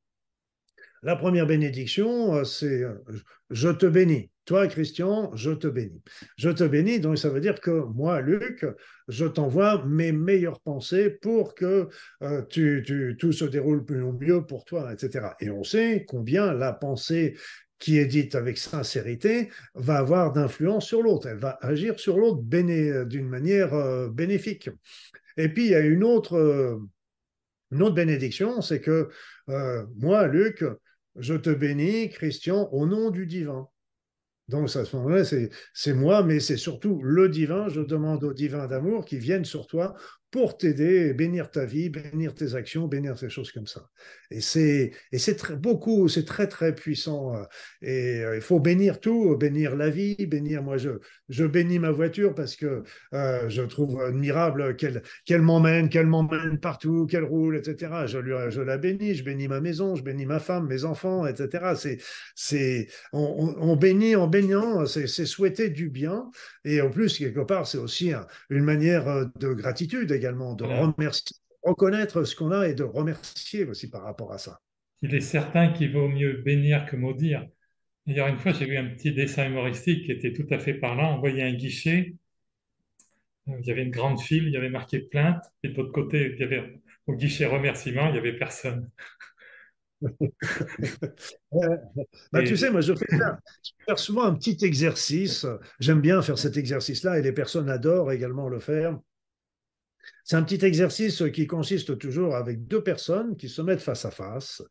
La première bénédiction, euh, c'est je te bénis. Toi, Christian, je te bénis. Je te bénis, donc ça veut dire que moi, Luc, je t'envoie mes meilleures pensées pour que euh, tout se déroule plus mieux pour toi, etc. Et on sait combien la pensée qui est dite avec sincérité va avoir d'influence sur l'autre. Elle va agir sur l'autre d'une manière euh, bénéfique. Et puis, il y a une autre, euh, une autre bénédiction, c'est que moi, Luc, je te bénis, Christian, au nom du divin. Donc, à ce moment-là, c'est moi, mais c'est surtout le divin. Je demande au divin d'amour qui vienne sur toi pour t'aider, bénir ta vie, bénir tes actions, bénir ces choses comme ça. Et c'est et c'est très beaucoup, c'est très très puissant. Euh, et euh, il faut bénir tout, bénir la vie, bénir. Moi, je je bénis ma voiture parce que euh, je trouve admirable qu'elle qu'elle m'emmène, qu'elle m'emmène partout, qu'elle roule, etc. Je lui je la bénis, je bénis ma maison, je bénis ma femme, mes enfants, etc. C'est c'est on, bénit en baignant, c'est souhaiter du bien. Et en plus quelque part, c'est aussi une manière de gratitude également, de remercier, reconnaître ce qu'on a et de remercier aussi par rapport à ça. Il est certain qu'il vaut mieux bénir que maudire. D'ailleurs, une fois, j'ai vu un petit dessin humoristique qui était tout à fait parlant. On voyait un guichet, euh, il y avait une grande file, il y avait marqué plainte, et de l'autre côté, il y avait au guichet remerciement, il n'y avait personne. bah, tu sais, moi, je fais, souvent un petit exercice. J'aime bien faire cet exercice-là et les personnes adorent également le faire. C'est un petit exercice qui consiste toujours avec deux personnes qui se mettent face à face.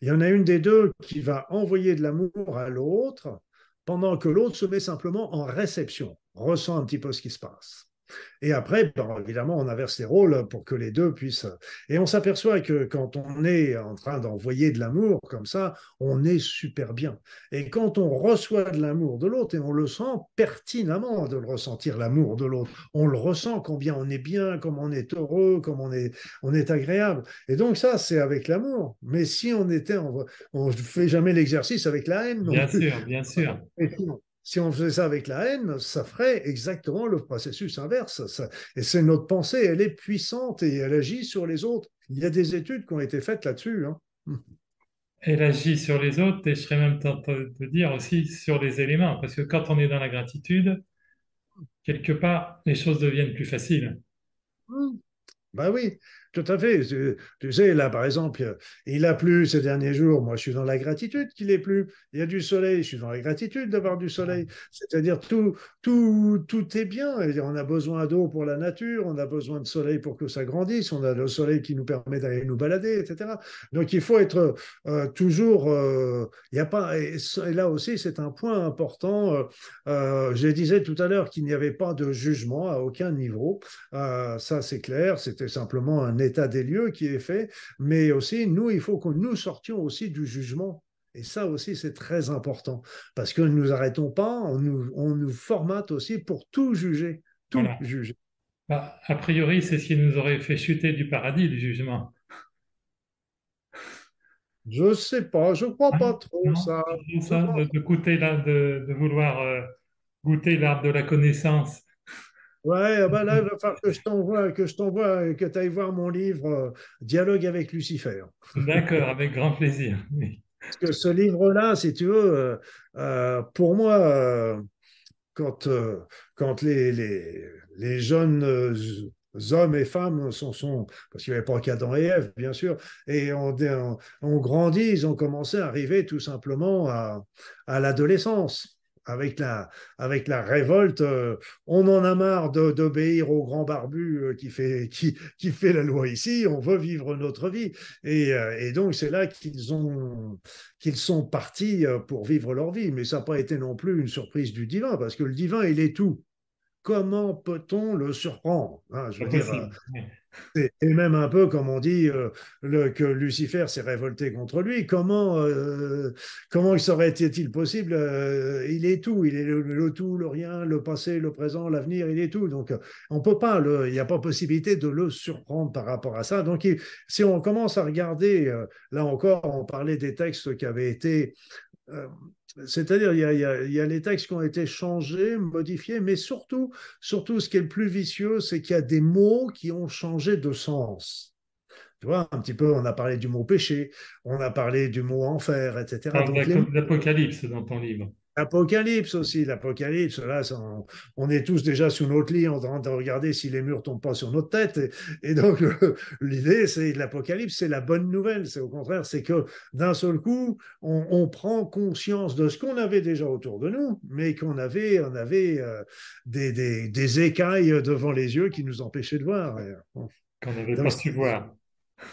Il y en a une des deux qui va envoyer de l'amour à l'autre pendant que l'autre se met simplement en réception, ressent un petit peu ce qui se passe. Et après, ben, évidemment, on inverse les rôles pour que les deux puissent. Et on s'aperçoit que quand on est en train d'envoyer de l'amour comme ça, on est super bien. Et quand on reçoit de l'amour de l'autre, et on le sent pertinemment de le ressentir, l'amour de l'autre, on le ressent combien on est bien, comme on est heureux, comme on est, on est agréable. Et donc ça, c'est avec l'amour. Mais si on était, on ne fait jamais l'exercice avec la haine. Bien sûr, bien sûr. Si on faisait ça avec la haine, ça ferait exactement le processus inverse. et c'est notre pensée, elle est puissante et elle agit sur les autres. Il y a des études qui ont été faites là-dessus. Hein. Elle agit sur les autres et je serais même tenté de dire aussi sur les éléments, parce que quand on est dans la gratitude, quelque part, les choses deviennent plus faciles. Ben oui, tout à fait. Tu sais, là, par exemple, il a plu ces derniers jours. Moi, je suis dans la gratitude qu'il ait plu. Il y a du soleil. Je suis dans la gratitude d'avoir du soleil. C'est-à-dire, tout, tout, tout est bien. On a besoin d'eau pour la nature. On a besoin de soleil pour que ça grandisse. On a le soleil qui nous permet d'aller nous balader, etc. Donc, il faut être euh, toujours. Euh, il y a pas. Et, là aussi, c'est un point important. Euh, je disais tout à l'heure qu'il n'y avait pas de jugement à aucun niveau. ça, c'est clair. C'était simplement un état des lieux qui est fait, mais aussi, nous, il faut que nous sortions aussi du jugement. Et ça aussi, c'est très important, parce que nous arrêtons pas, on nous, on nous formate aussi pour tout juger, tout juger. Bah, a priori, c'est ce qui nous aurait fait chuter du paradis, le jugement. Je sais pas, je crois pas trop ça. de, goûter de, de, vouloir euh, goûter l'arbre de la connaissance Ouais, ah bah là, il va falloir que je t'envoie, que je t'envoie, que tu ailles voir mon livre euh, Dialogue avec Lucifer. D'accord, avec grand plaisir. Parce que ce livre-là, si tu veux, euh, euh, pour moi, quand, quand les, les, les jeunes hommes et femmes sont, sont parce qu'il n'y avait pas qu'Adam et Ève, bien sûr, et on, on, grandit, ils ont commencé à arriver tout simplement à, à l'adolescence avec la, avec la révolte, euh, on en a marre d'obéir au grand barbu euh, qui, fait, qui, qui, fait la loi ici, on veut vivre notre vie. Et, euh, et donc c'est là qu'ils ont qu'ils sont partis pour vivre leur vie. Mais ça n'a pas été non plus une surprise du divin, parce que le divin, il est tout. Comment peut-on le surprendre hein, je veux dire, et même un peu comme on dit euh, que Lucifer s'est révolté contre lui. Comment, euh, comment serait-il possible euh, Il est tout, il est le, tout, le rien, le passé, le présent, l'avenir, il est tout. Donc on peut pas, il n'y a pas possibilité de le surprendre par rapport à ça. Donc si on commence à regarder, là encore, on parlait des textes qui avaient été c'est-à-dire, il, y, a, les textes qui ont été changés, modifiés, mais surtout, surtout, ce qui est le plus vicieux, c'est qu'il y a des mots qui ont changé de sens. Tu vois, un petit peu, on a parlé du mot péché, on a parlé du mot enfer, etc. L'Apocalypse dans ton livre. L'Apocalypse aussi, l'Apocalypse, là, on, est tous déjà sous notre lit en train de regarder si les murs tombent pas sur notre tête. Et, donc, l'idée, c'est l'Apocalypse, c'est la bonne nouvelle. C'est au contraire, c'est que d'un seul coup, on, prend conscience de ce qu'on avait déjà autour de nous, mais qu'on avait, on avait euh, des, des, écailles devant les yeux qui nous empêchaient de voir. Qu'on n'avait pas su voir.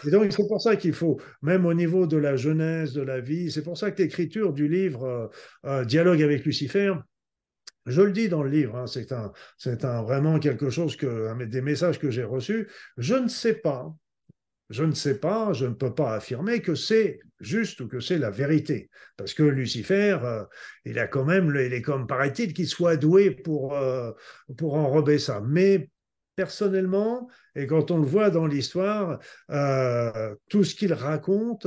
Et donc, c'est pour ça qu'il faut, même au niveau de la jeunesse, de la vie, c'est pour ça que l'écriture du livre euh, euh, Dialogue avec Lucifer, Je le dis dans le livre, hein, c'est un, c'est un, vraiment quelque chose que, des messages que j'ai reçus. Je ne sais pas, je ne sais pas, je ne peux pas affirmer que c'est juste ou que c'est la vérité. Parce que Lucifer, euh, il a quand même, il est comme, paraît-il, qu'il soit doué pour, pour enrober ça. Mais personnellement, et quand on le voit dans l'histoire, euh, tout ce qu'il raconte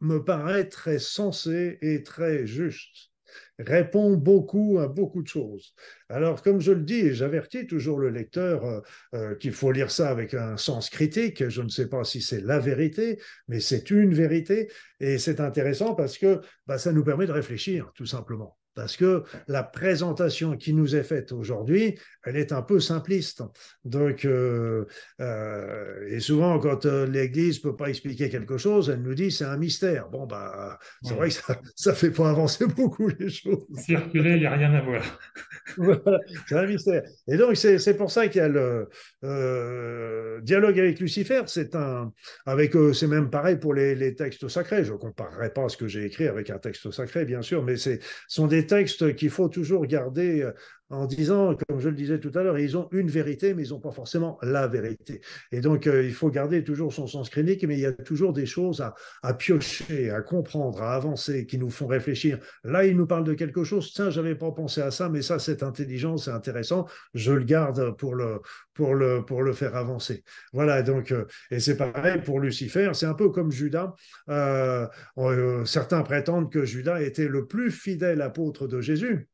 me paraît très sensé et très juste répond beaucoup à beaucoup de choses. Alors, comme je le dis, j'avertis toujours le lecteur euh, euh, qu'il faut lire ça avec un sens critique. Je ne sais pas si c'est la vérité, mais c'est une vérité. Et c'est intéressant parce que bah, ça nous permet de réfléchir, tout simplement parce que la présentation qui nous est faite aujourd'hui, elle est un peu simpliste. Donc, euh, euh, et souvent, quand euh, l'Église peut pas expliquer quelque chose, elle nous dit c'est un mystère. Bon, bah, c'est vrai que ça, ça fait pas avancer beaucoup les choses. Circuler, il n'y a rien à voir. voilà, c'est un mystère. Et donc, c'est pour ça qu'il y a le dialogue avec Lucifer. C'est un, avec, c'est même pareil pour les, les, textes sacrés. Je ne comparerai pas ce que j'ai écrit avec un texte sacré, bien sûr, mais c'est sont des textes qu'il faut toujours garder euh, en disant, comme je le disais tout à l'heure, ils ont une vérité, mais ils n'ont pas forcément la vérité. Et donc, euh, il faut garder toujours son sens clinique, mais il y a toujours des choses à, piocher, à comprendre, à avancer, qui nous font réfléchir. Là, il nous parle de quelque chose, tiens, j'avais pas pensé à ça, mais ça, c'est intelligent, c'est intéressant, je le garde pour le, pour le, pour le faire avancer. Voilà, donc, euh, et c'est pareil pour Lucifer, c'est un peu comme Judas. Euh, certains prétendent que Judas était le plus fidèle apôtre de Jésus.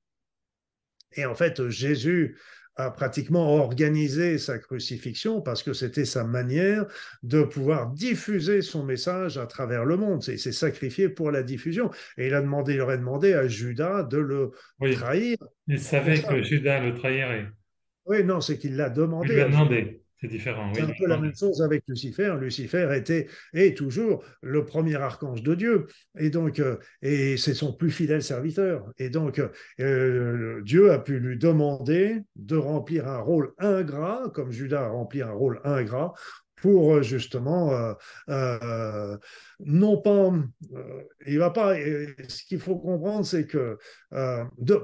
Et en fait, Jésus a pratiquement organisé sa crucifixion parce que c'était sa manière de pouvoir diffuser son message à travers le monde. Il s'est sacrifié pour la diffusion. Et il, a demandé, il aurait demandé à Judas de le trahir. Il savait que Judas le trahirait. Oui, non, c'est qu'il l'a demandé. Il l'a demandé. C'est différent. Un peu la même chose avec Lucifer. Lucifer était et toujours le premier archange de Dieu, et donc euh, et c'est son plus fidèle serviteur. Et donc euh, Dieu a pu lui demander de remplir un rôle ingrat, comme Judas a rempli un rôle ingrat, pour euh, justement, euh, euh, non pas, il va pas, ce qu'il faut comprendre, c'est que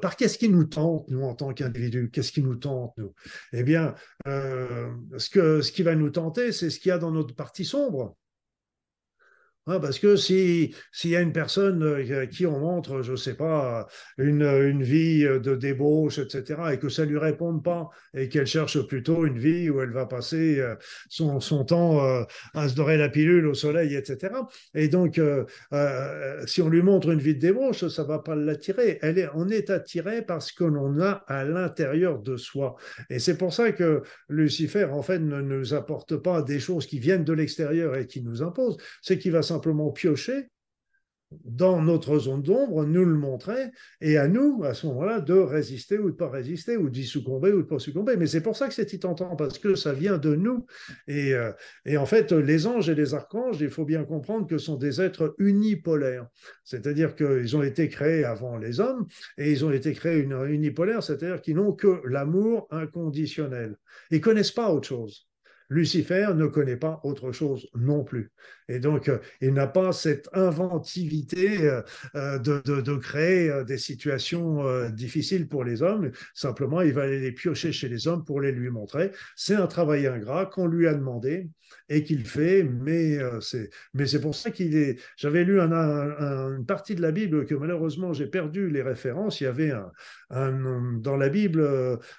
par qu'est-ce qui nous tente, nous, en tant qu'individus, qu'est-ce qui nous tente, nous? Eh bien, ce, que, ce qui va nous tenter, c'est ce qu'il y a dans notre partie sombre. Ah, parce que si s'il y a une personne euh, qui on montre, je ne sais pas, une, une vie de débauche, etc., et que ça lui réponde pas, et qu'elle cherche plutôt une vie où elle va passer euh, son, son temps euh, à se dorer la pilule au soleil, etc. Et donc, si on lui montre une vie de débauche, ça va pas l'attirer. Est, on est attiré parce que l'on a à l'intérieur de soi. Et c'est pour ça que Lucifer, en fait, ne nous apporte pas des choses qui viennent de l'extérieur et qui nous imposent, c'est qu'il va simplement piocher dans notre zone d'ombre, nous le montrer, et à nous, à ce moment-là, de résister ou de pas résister, ou d'y succomber ou de pas succomber. Mais c'est pour ça que c'est tentant, parce que ça vient de nous. Et, euh, et, en fait, les anges et les archanges, il faut bien comprendre que sont des êtres unipolaires. C'est-à-dire qu'ils ont été créés avant les hommes, et ils ont été créés unipolaires, c'est-à-dire qu'ils n'ont que l'amour inconditionnel. Ils connaissent pas autre chose. Lucifer ne connaît pas autre chose non plus. Et donc, euh, il n'a pas cette inventivité euh, euh, de, créer des situations difficiles pour les hommes. Simplement, il va aller les piocher chez les hommes pour les lui montrer. C'est un travail ingrat qu'on lui a demandé et qu'il fait, mais c'est mais c'est pour ça qu'il est. J'avais lu une partie de la Bible que malheureusement j'ai perdu les références. Il y avait un dans la Bible,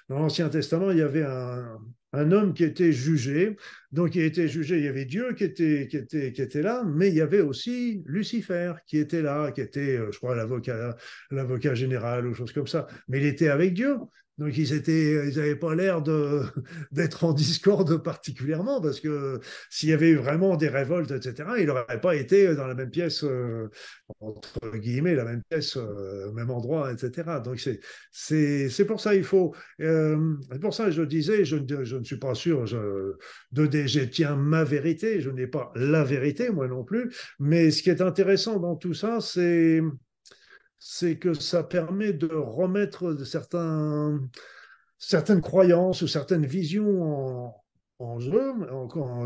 dans l'Ancien Testament, il y avait un, un homme qui était jugé. Donc, il était jugé, il y avait Dieu qui était, qui était, qui était là, mais il y avait aussi Lucifer qui était là, qui était, euh, je crois, l'avocat, l'avocat général ou chose comme ça. Mais il était avec Dieu. Donc ils étaient, ils n'avaient pas l'air de d'être en discorde particulièrement parce que s'il y avait eu vraiment des révoltes, etc., il n'aurait pas été dans la même pièce euh, entre guillemets la même pièce, euh, même endroit, etc. Donc c'est c'est c'est pour ça il faut. Euh, c'est pour ça je disais, je, je ne suis pas sûr de je tiens ma vérité, je n'ai pas la vérité moi non plus. Mais ce qui est intéressant dans tout ça, c'est c'est que ça permet de remettre certains, certaines croyances ou certaines visions en, jeu,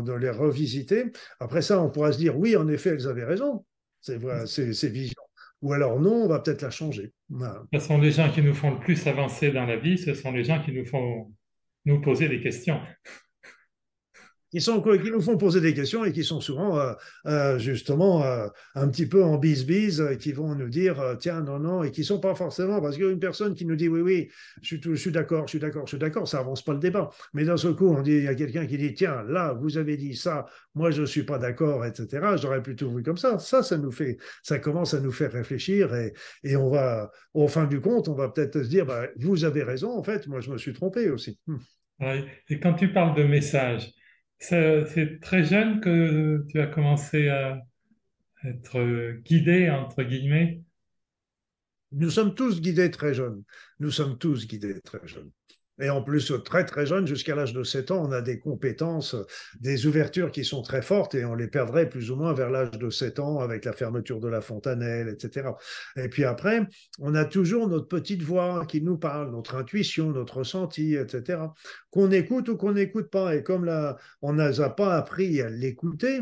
de les revisiter. Après ça, on pourra se dire, oui, en effet, elles avaient raison, ces, ces, ces visions. ou alors non, on va peut-être la changer. Ce sont les gens qui nous font le plus avancer dans la vie, ce sont les gens qui nous font nous poser des questions qui, sont, qui nous font poser des questions et qui sont souvent euh, euh, justement euh, un petit peu en bise-bise, qui vont nous dire tiens, non, non, et qui sont pas forcément, parce qu'une personne qui nous dit oui, oui, je suis, d'accord, je suis d'accord, je suis d'accord, ça avance pas le débat. Mais d'un seul coup, on dit, il y a quelqu'un qui dit tiens, là, vous avez dit ça, moi je suis pas d'accord, etc. J'aurais plutôt vu comme ça. Ça, ça nous fait, ça commence à nous faire réfléchir et, et on va, au fin du compte, on va peut-être se dire bah, vous avez raison, en fait, moi je me suis trompé aussi. Et quand tu parles de message, c'est très jeune que tu as commencé à être guidé, entre guillemets. Nous sommes tous guidés très jeunes. Nous sommes tous guidés très jeunes. Et en plus, très très jeune, jusqu'à l'âge de 7 ans, on a des compétences, des ouvertures qui sont très fortes et on les perdrait plus ou moins vers l'âge de 7 ans avec la fermeture de la fontanelle, etc. Et puis après, on a toujours notre petite voix qui nous parle, notre intuition, notre ressenti, etc. Qu'on écoute ou qu'on n'écoute pas. Et comme on n'a pas appris à l'écouter,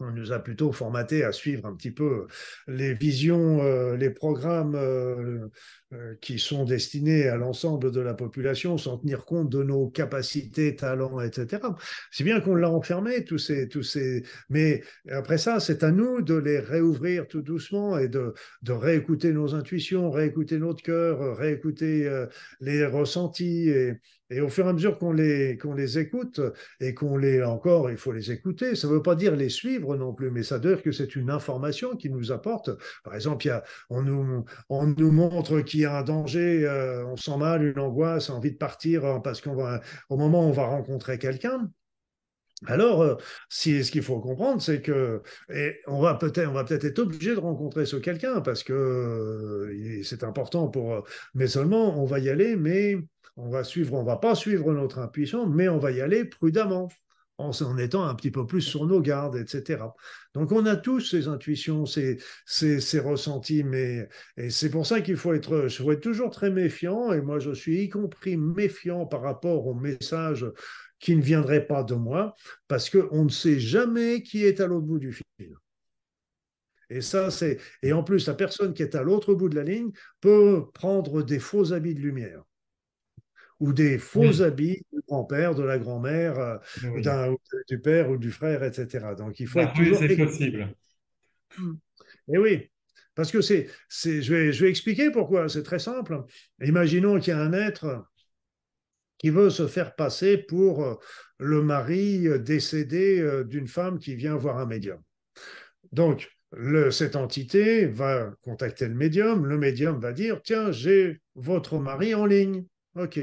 on nous a plutôt formaté à suivre un petit peu les visions, euh, les programmes euh, euh, qui sont destinés à l'ensemble de la population sans tenir compte de nos capacités, talents, etc. C'est bien qu'on l'a enfermé, tous ces, tous ces. Mais après ça, c'est à nous de les réouvrir tout doucement et de, de réécouter nos intuitions, réécouter notre cœur, réécouter les ressentis et, et au fur et à mesure qu'on les, qu'on les écoute et qu'on les, encore, il faut les écouter, ça ne veut pas dire les suivre non plus, mais ça veut dire que c'est une information qui nous apporte. Par exemple, il y a, on, nous, on nous montre qu'il y a un danger, euh, on sent mal, une angoisse, envie de partir hein, parce qu'on va, au moment où on va rencontrer quelqu'un, alors, euh, ce qu'il faut comprendre, c'est que on va peut-être, on va peut-être être obligé de rencontrer ce quelqu'un parce que euh, c'est important pour. Mais seulement, on va y aller, mais on va suivre, va pas suivre notre intuition, mais on va y aller prudemment, en, étant un petit peu plus sur nos gardes, etc. Donc on a tous ces intuitions, ces, ressentis, mais c'est pour ça qu'il faut être, faut être toujours très méfiant, et moi je suis y compris méfiant par rapport aux messages qui ne viendraient pas de moi, parce qu'on ne sait jamais qui est à l'autre bout du fil. Et ça, c'est. Et en plus, la personne qui est à l'autre bout de la ligne peut prendre des faux habits de lumière ou des faux habits du grand-père, de la grand-mère, euh, du père ou du frère, etc. Donc il faut être toujours. c'est possible. Et oui, parce que c'est, c'est, je vais, je vais expliquer pourquoi. C'est très simple. Imaginons qu'il y a un être qui veut se faire passer pour euh, le mari euh, décédé d'une femme qui vient voir un médium. Donc, le, cette entité va contacter le médium, le médium va dire, tiens, j'ai votre mari en ligne. OK.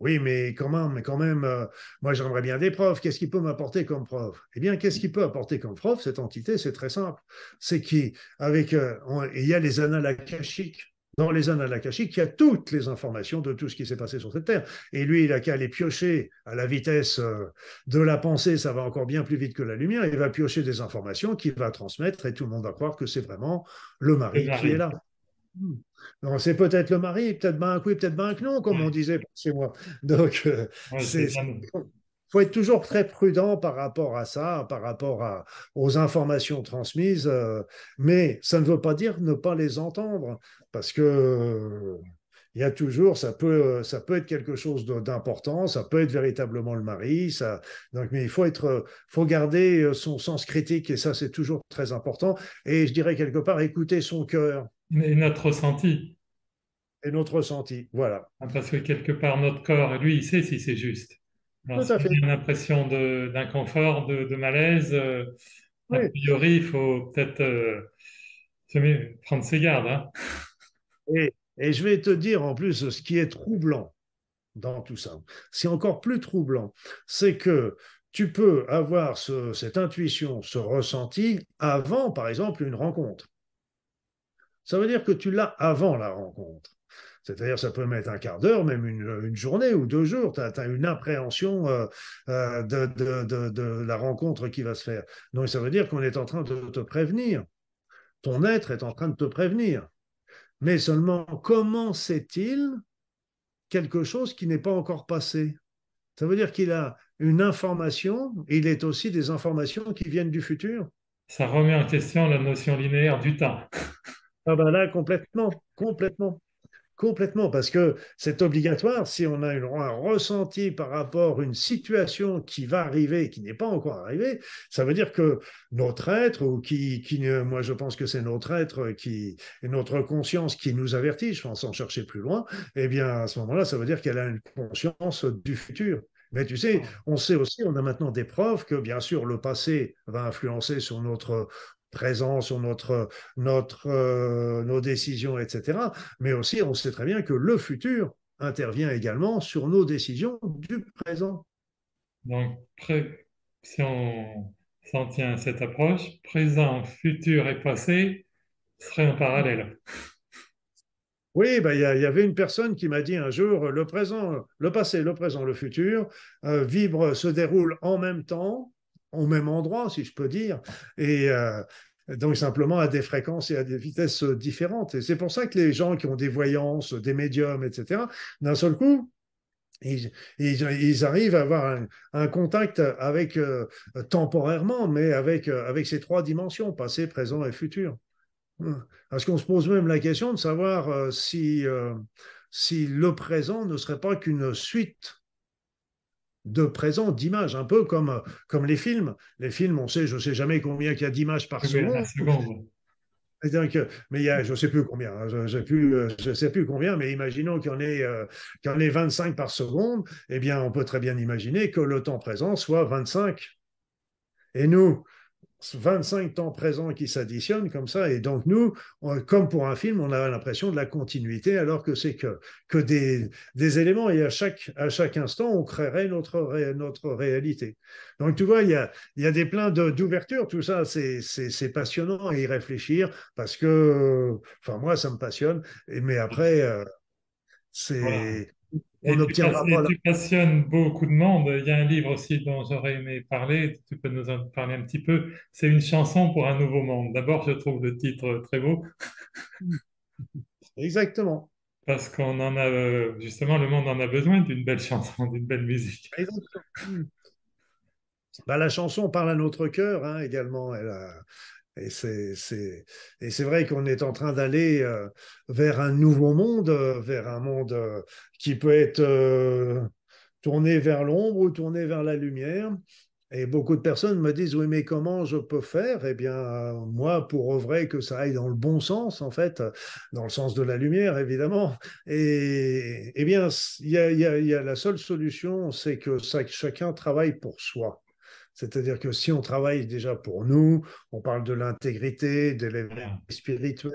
Oui, mais comment, mais quand même, euh, moi j'aimerais bien des preuves. Qu'est-ce qu'il peut m'apporter comme preuve Eh bien, qu'est-ce qu'il peut apporter comme preuve Cette entité, c'est très simple. C'est qu'avec, euh, il y a les annales akashiques. Dans les annales akashiques, il y a toutes les informations de tout ce qui s'est passé sur cette terre. Et lui, il a qu'à les piocher à la vitesse euh, de la pensée, ça va encore bien plus vite que la lumière. Il va piocher des informations qu'il va transmettre et tout le monde va croire que c'est vraiment le mari qui est là. Hmm. C'est peut-être le mari, peut-être ben oui, peut-être ben non, comme on disait chez moi. Donc, euh, il faut être toujours très prudent par rapport à ça, par rapport à, aux informations transmises, euh, mais ça ne veut pas dire ne pas les entendre, parce que il y a toujours, ça peut, ça peut être quelque chose d'important, ça peut être véritablement le mari, ça, donc, mais il faut être, faut garder son sens critique et ça c'est toujours très important. Et je dirais quelque part écouter son cœur, et notre ressenti. Et notre ressenti, voilà. Parce que quelque part, notre corps, lui, il sait si c'est juste. Alors, Tout à fait. a une impression d'inconfort, de, de, malaise, euh, a priori, il faut peut-être euh, prendre ses gardes. Hein. Et, et je vais te dire en plus ce qui est troublant dans tout ça. C'est encore plus troublant, c'est que tu peux avoir ce, cette intuition, ce ressenti avant, par exemple, une rencontre ça veut dire que tu l'as avant la rencontre. C'est-à-dire, ça peut mettre un quart d'heure, même une, journée ou deux jours. Tu as, une appréhension euh, euh, de, la rencontre qui va se faire. Donc, ça veut dire qu'on est en train de te prévenir. Ton être est en train de te prévenir. Mais seulement, comment sait-il quelque chose qui n'est pas encore passé? Ça veut dire qu'il a une information, il est aussi des informations qui viennent du futur. Ça remet en question la notion linéaire du temps. Ah ben là, complètement, complètement. Complètement, parce que c'est obligatoire si on a un ressenti par rapport à une situation qui va arriver, qui n'est pas encore arrivée, ça veut dire que notre être, ou qui, qui moi je pense que c'est notre être qui, et notre conscience qui nous avertit, je pense sans chercher plus loin, eh bien à ce moment-là, ça veut dire qu'elle a une conscience du futur. Mais tu sais, on sait aussi, on a maintenant des preuves que bien sûr le passé va influencer sur notre présent sur notre, notre, euh, nos décisions, etc. Mais aussi, on sait très bien que le futur intervient également sur nos décisions du présent. Donc, si on s'en tient à cette approche, présent, futur et passé seraient en parallèle. Oui, ben, il y, avait une personne qui m'a dit un jour, le présent, le passé, le présent, le futur, euh, vibre, se déroule en même temps, au même endroit, si je peux dire, et euh, donc simplement à des fréquences et à des vitesses différentes. Et c'est pour ça que les gens qui ont des voyances, des médiums, etc., d'un seul coup, ils, arrivent à avoir un, contact avec, euh, temporairement, mais avec, euh, avec ces trois dimensions, passé, présent et futur. Parce qu'on se pose même la question de savoir euh, si, si le présent ne serait pas qu'une suite de présent, d'images, un peu comme, comme les films. Les films, on sait, je ne sais jamais combien il y a d'images par seconde. mais il y a, je ne sais plus combien, hein, je ne sais plus combien, mais imaginons qu'il y en ait, euh, en ait 25 par seconde, eh bien, on peut très bien imaginer que le temps présent soit 25. Et nous, 25 temps présents qui s'additionnent comme ça. Et donc, nous, comme pour un film, on a l'impression de la continuité, alors que c'est que, que des, des, éléments. Et à chaque, à chaque instant, on créerait notre, notre réalité. Donc, tu vois, il y a, y a des pleins d'ouverture. Tout ça, c'est passionnant à y réfléchir parce que, enfin, moi, ça me passionne. Mais après, euh, c'est. Et tu, passionnes beaucoup de monde. Il y a un livre aussi dont j'aurais aimé parler, tu peux nous en parler un petit peu. C'est une chanson pour un nouveau monde. D'abord, je trouve le titre très beau. Exactement. Parce qu'on en a, justement, le monde en a besoin d'une belle chanson, d'une belle musique. Bah, la chanson parle à notre cœur hein, également. Elle a, et c'est vrai qu'on est en train d'aller euh, vers un nouveau monde, euh, vers un monde euh, qui peut être tourné vers l'ombre ou tourné vers la lumière. Et beaucoup de personnes me disent, oui, mais comment je peux faire? Eh bien, moi, pour œuvrer que ça aille dans le bon sens, en fait, dans le sens de la lumière, évidemment. Et eh bien, il y a, la seule solution, c'est que chacun travaille pour soi. C'est-à-dire que si on travaille déjà pour nous, on parle de l'intégrité, de l'éveil spirituel,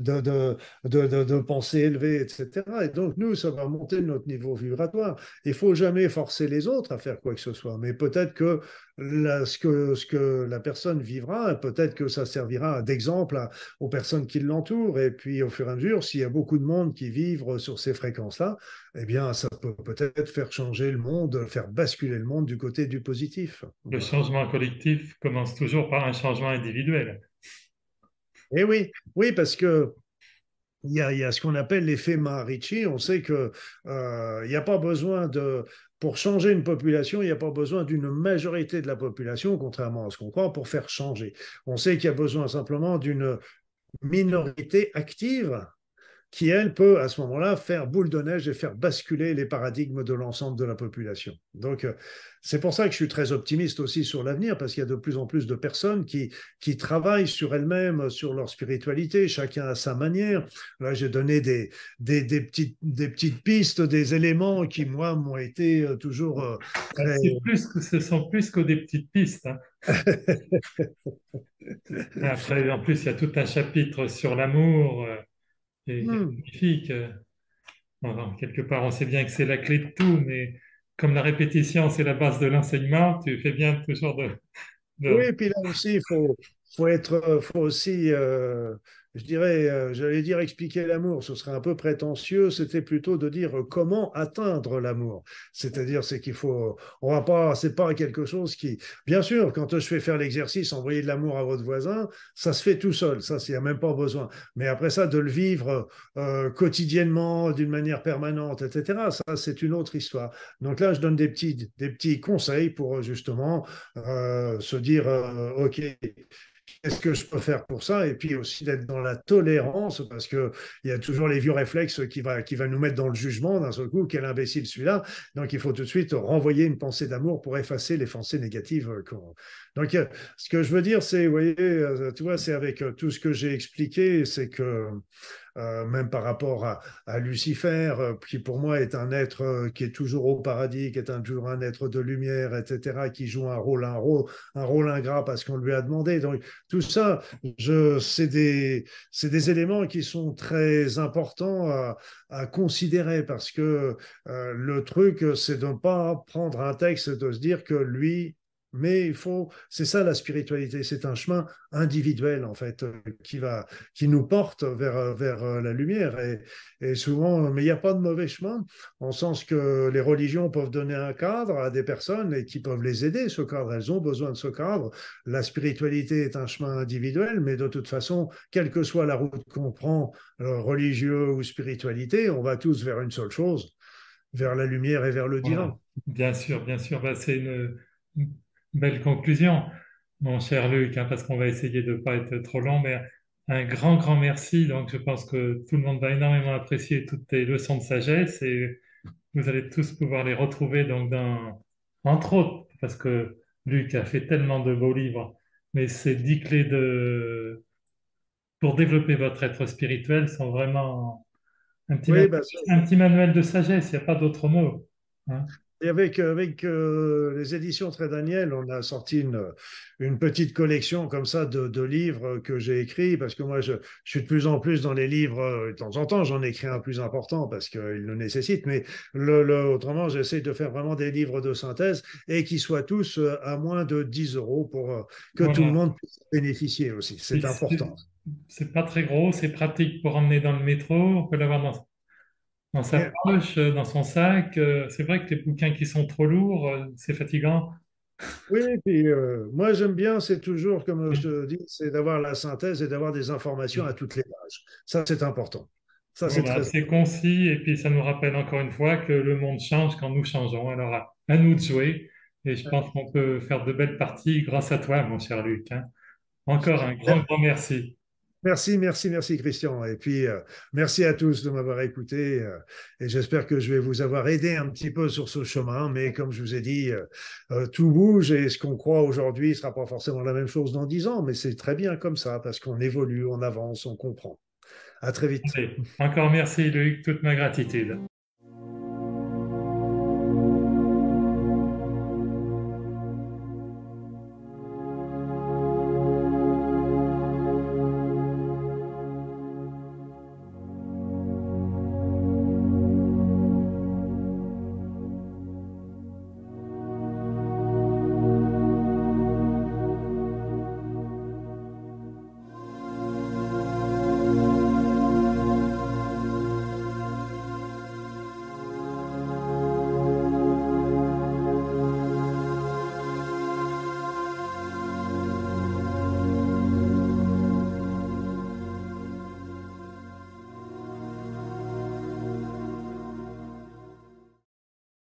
de, de, de, de, pensée élevée, etc. Et donc, nous, ça va monter notre niveau vibratoire. Il faut jamais forcer les autres à faire quoi que ce soit. Mais peut-être que, ce que ce que la personne vivra, peut-être que ça servira d'exemple aux personnes qui l'entourent. Et puis, au fur et à mesure, s'il y a beaucoup de monde qui vivent sur ces fréquences-là, eh bien, ça peut peut-être faire changer le monde, faire basculer le monde du côté du positif. Le changement collectif commence toujours par un changement individuel. Eh oui, oui, parce que il y, a, ce qu'on appelle l'effet Maharishi. On sait que euh, il n'y a pas besoin de, pour changer une population, il n'y a pas besoin d'une majorité de la population, contrairement à ce qu'on croit, pour faire changer. On sait qu'il y a besoin simplement d'une minorité active qui, elle, peut à ce moment-là faire boule de neige et faire basculer les paradigmes de l'ensemble de la population. Donc, euh, c'est pour ça que je suis très optimiste aussi sur l'avenir, parce qu'il y a de plus en plus de personnes qui, qui travaillent sur elles-mêmes, sur leur spiritualité, chacun à sa manière. Là, j'ai donné des, des, des, petites, des petites pistes, des éléments qui, moi, m'ont été euh, toujours... Euh, plus que, ce sont plus que des petites pistes. Hein. Après, en plus, il y a tout un chapitre sur l'amour c'est hmm. magnifique. Euh, quelque part, on sait bien que c'est la clé de tout, mais comme la répétition, c'est la base de l'enseignement, tu fais bien toujours de, Oui, et puis là aussi, il faut, faut, être, faut aussi euh, je dirais, euh, j'allais dire expliquer l'amour, ce serait un peu prétentieux, c'était plutôt de dire euh, comment atteindre l'amour. C'est-à-dire, c'est qu'il faut, on va pas, c'est pas quelque chose qui, bien sûr, quand je fais faire l'exercice, envoyer de l'amour à votre voisin, ça se fait tout seul, ça, il n'y a même pas besoin. Mais après ça, de le vivre euh, quotidiennement, d'une manière permanente, etc., ça, c'est une autre histoire. Donc là, je donne des petits, des petits conseils pour justement se dire, OK, qu'est-ce que je peux faire pour ça? Et puis aussi d'être dans la tolérance, parce qu'il y a toujours les vieux réflexes qui va, qui va nous mettre dans le jugement d'un seul coup, quel imbécile celui-là. Donc il faut tout de suite renvoyer une pensée d'amour pour effacer les pensées négatives. Donc ce que je veux dire, c'est, vous voyez, tu vois, c'est avec tout ce que j'ai expliqué, c'est que euh, même par rapport à, Lucifer, euh, qui pour moi est un être euh, qui est toujours au paradis, qui est un, toujours un être de lumière, etc., qui joue un rôle, un rôle, un rôle ingrat parce qu'on lui a demandé. Donc tout ça, c'est des, des éléments qui sont très importants à, à considérer parce que le truc, c'est de ne pas prendre un texte et de se dire que lui, mais il faut, c'est ça la spiritualité, c'est un chemin individuel en fait qui va, qui nous porte vers vers la lumière et, et souvent, mais il n'y a pas de mauvais chemin en sens que les religions peuvent donner un cadre à des personnes et qui peuvent les aider. Ce cadre, elles ont besoin de ce cadre. La spiritualité est un chemin individuel, mais de toute façon, quelle que soit la route qu'on prend, euh, religieux ou spiritualité, on va tous vers une seule chose, vers la lumière et vers le divin. Bien sûr, bien sûr, bah, c'est une belle conclusion, mon cher Luc, hein, parce qu'on va essayer de ne pas être trop long, mais un grand, grand merci. Donc, je pense que tout le monde va énormément apprécier toutes tes leçons de sagesse et vous allez tous pouvoir les retrouver donc dans, entre autres, parce que Luc a fait tellement de beaux livres, mais ces dix clés de, pour développer votre être spirituel sont vraiment un petit, manuel, bah, un petit manuel de sagesse, il n'y a pas d'autre mot. Hein. Et avec, avec euh, les éditions Très Daniel, on a sorti une, une petite collection comme ça de, de livres que j'ai écrits, parce que moi, je, je, suis de plus en plus dans les livres, euh, de temps en temps, j'en écris un plus important parce qu'il le nécessite, mais le, le, autrement, j'essaie de faire vraiment des livres de synthèse et qui soient tous euh, à moins de 10 euros pour que tout le monde puisse bénéficier aussi. C'est important. C'est pas très gros, c'est pratique pour emmener dans le métro, on peut l'avoir dans dans sa poche, euh, dans son sac. Euh, c'est vrai que les bouquins qui sont trop lourds, euh, c'est fatigant. Oui, puis moi j'aime bien, c'est toujours, comme je te dis, c'est d'avoir la synthèse et d'avoir des informations à toutes les pages. Ça, c'est important. Ça, c'est très... concis et puis ça nous rappelle encore une fois que le monde change quand nous changeons. Alors, à, nous de jouer. Et je pense qu'on peut faire de belles parties grâce à toi, mon cher Luc. Hein. Encore un grand, grand merci. Merci, merci, merci Christian. Et puis, euh, merci à tous de m'avoir écouté. Euh, et j'espère que je vais vous avoir aidé un petit peu sur ce chemin. Mais comme je vous ai dit, euh, tout bouge et ce qu'on croit aujourd'hui ne sera pas forcément la même chose dans dix ans. Mais c'est très bien comme ça parce qu'on évolue, on avance, on comprend. À très vite. Encore merci Luc, toute ma gratitude.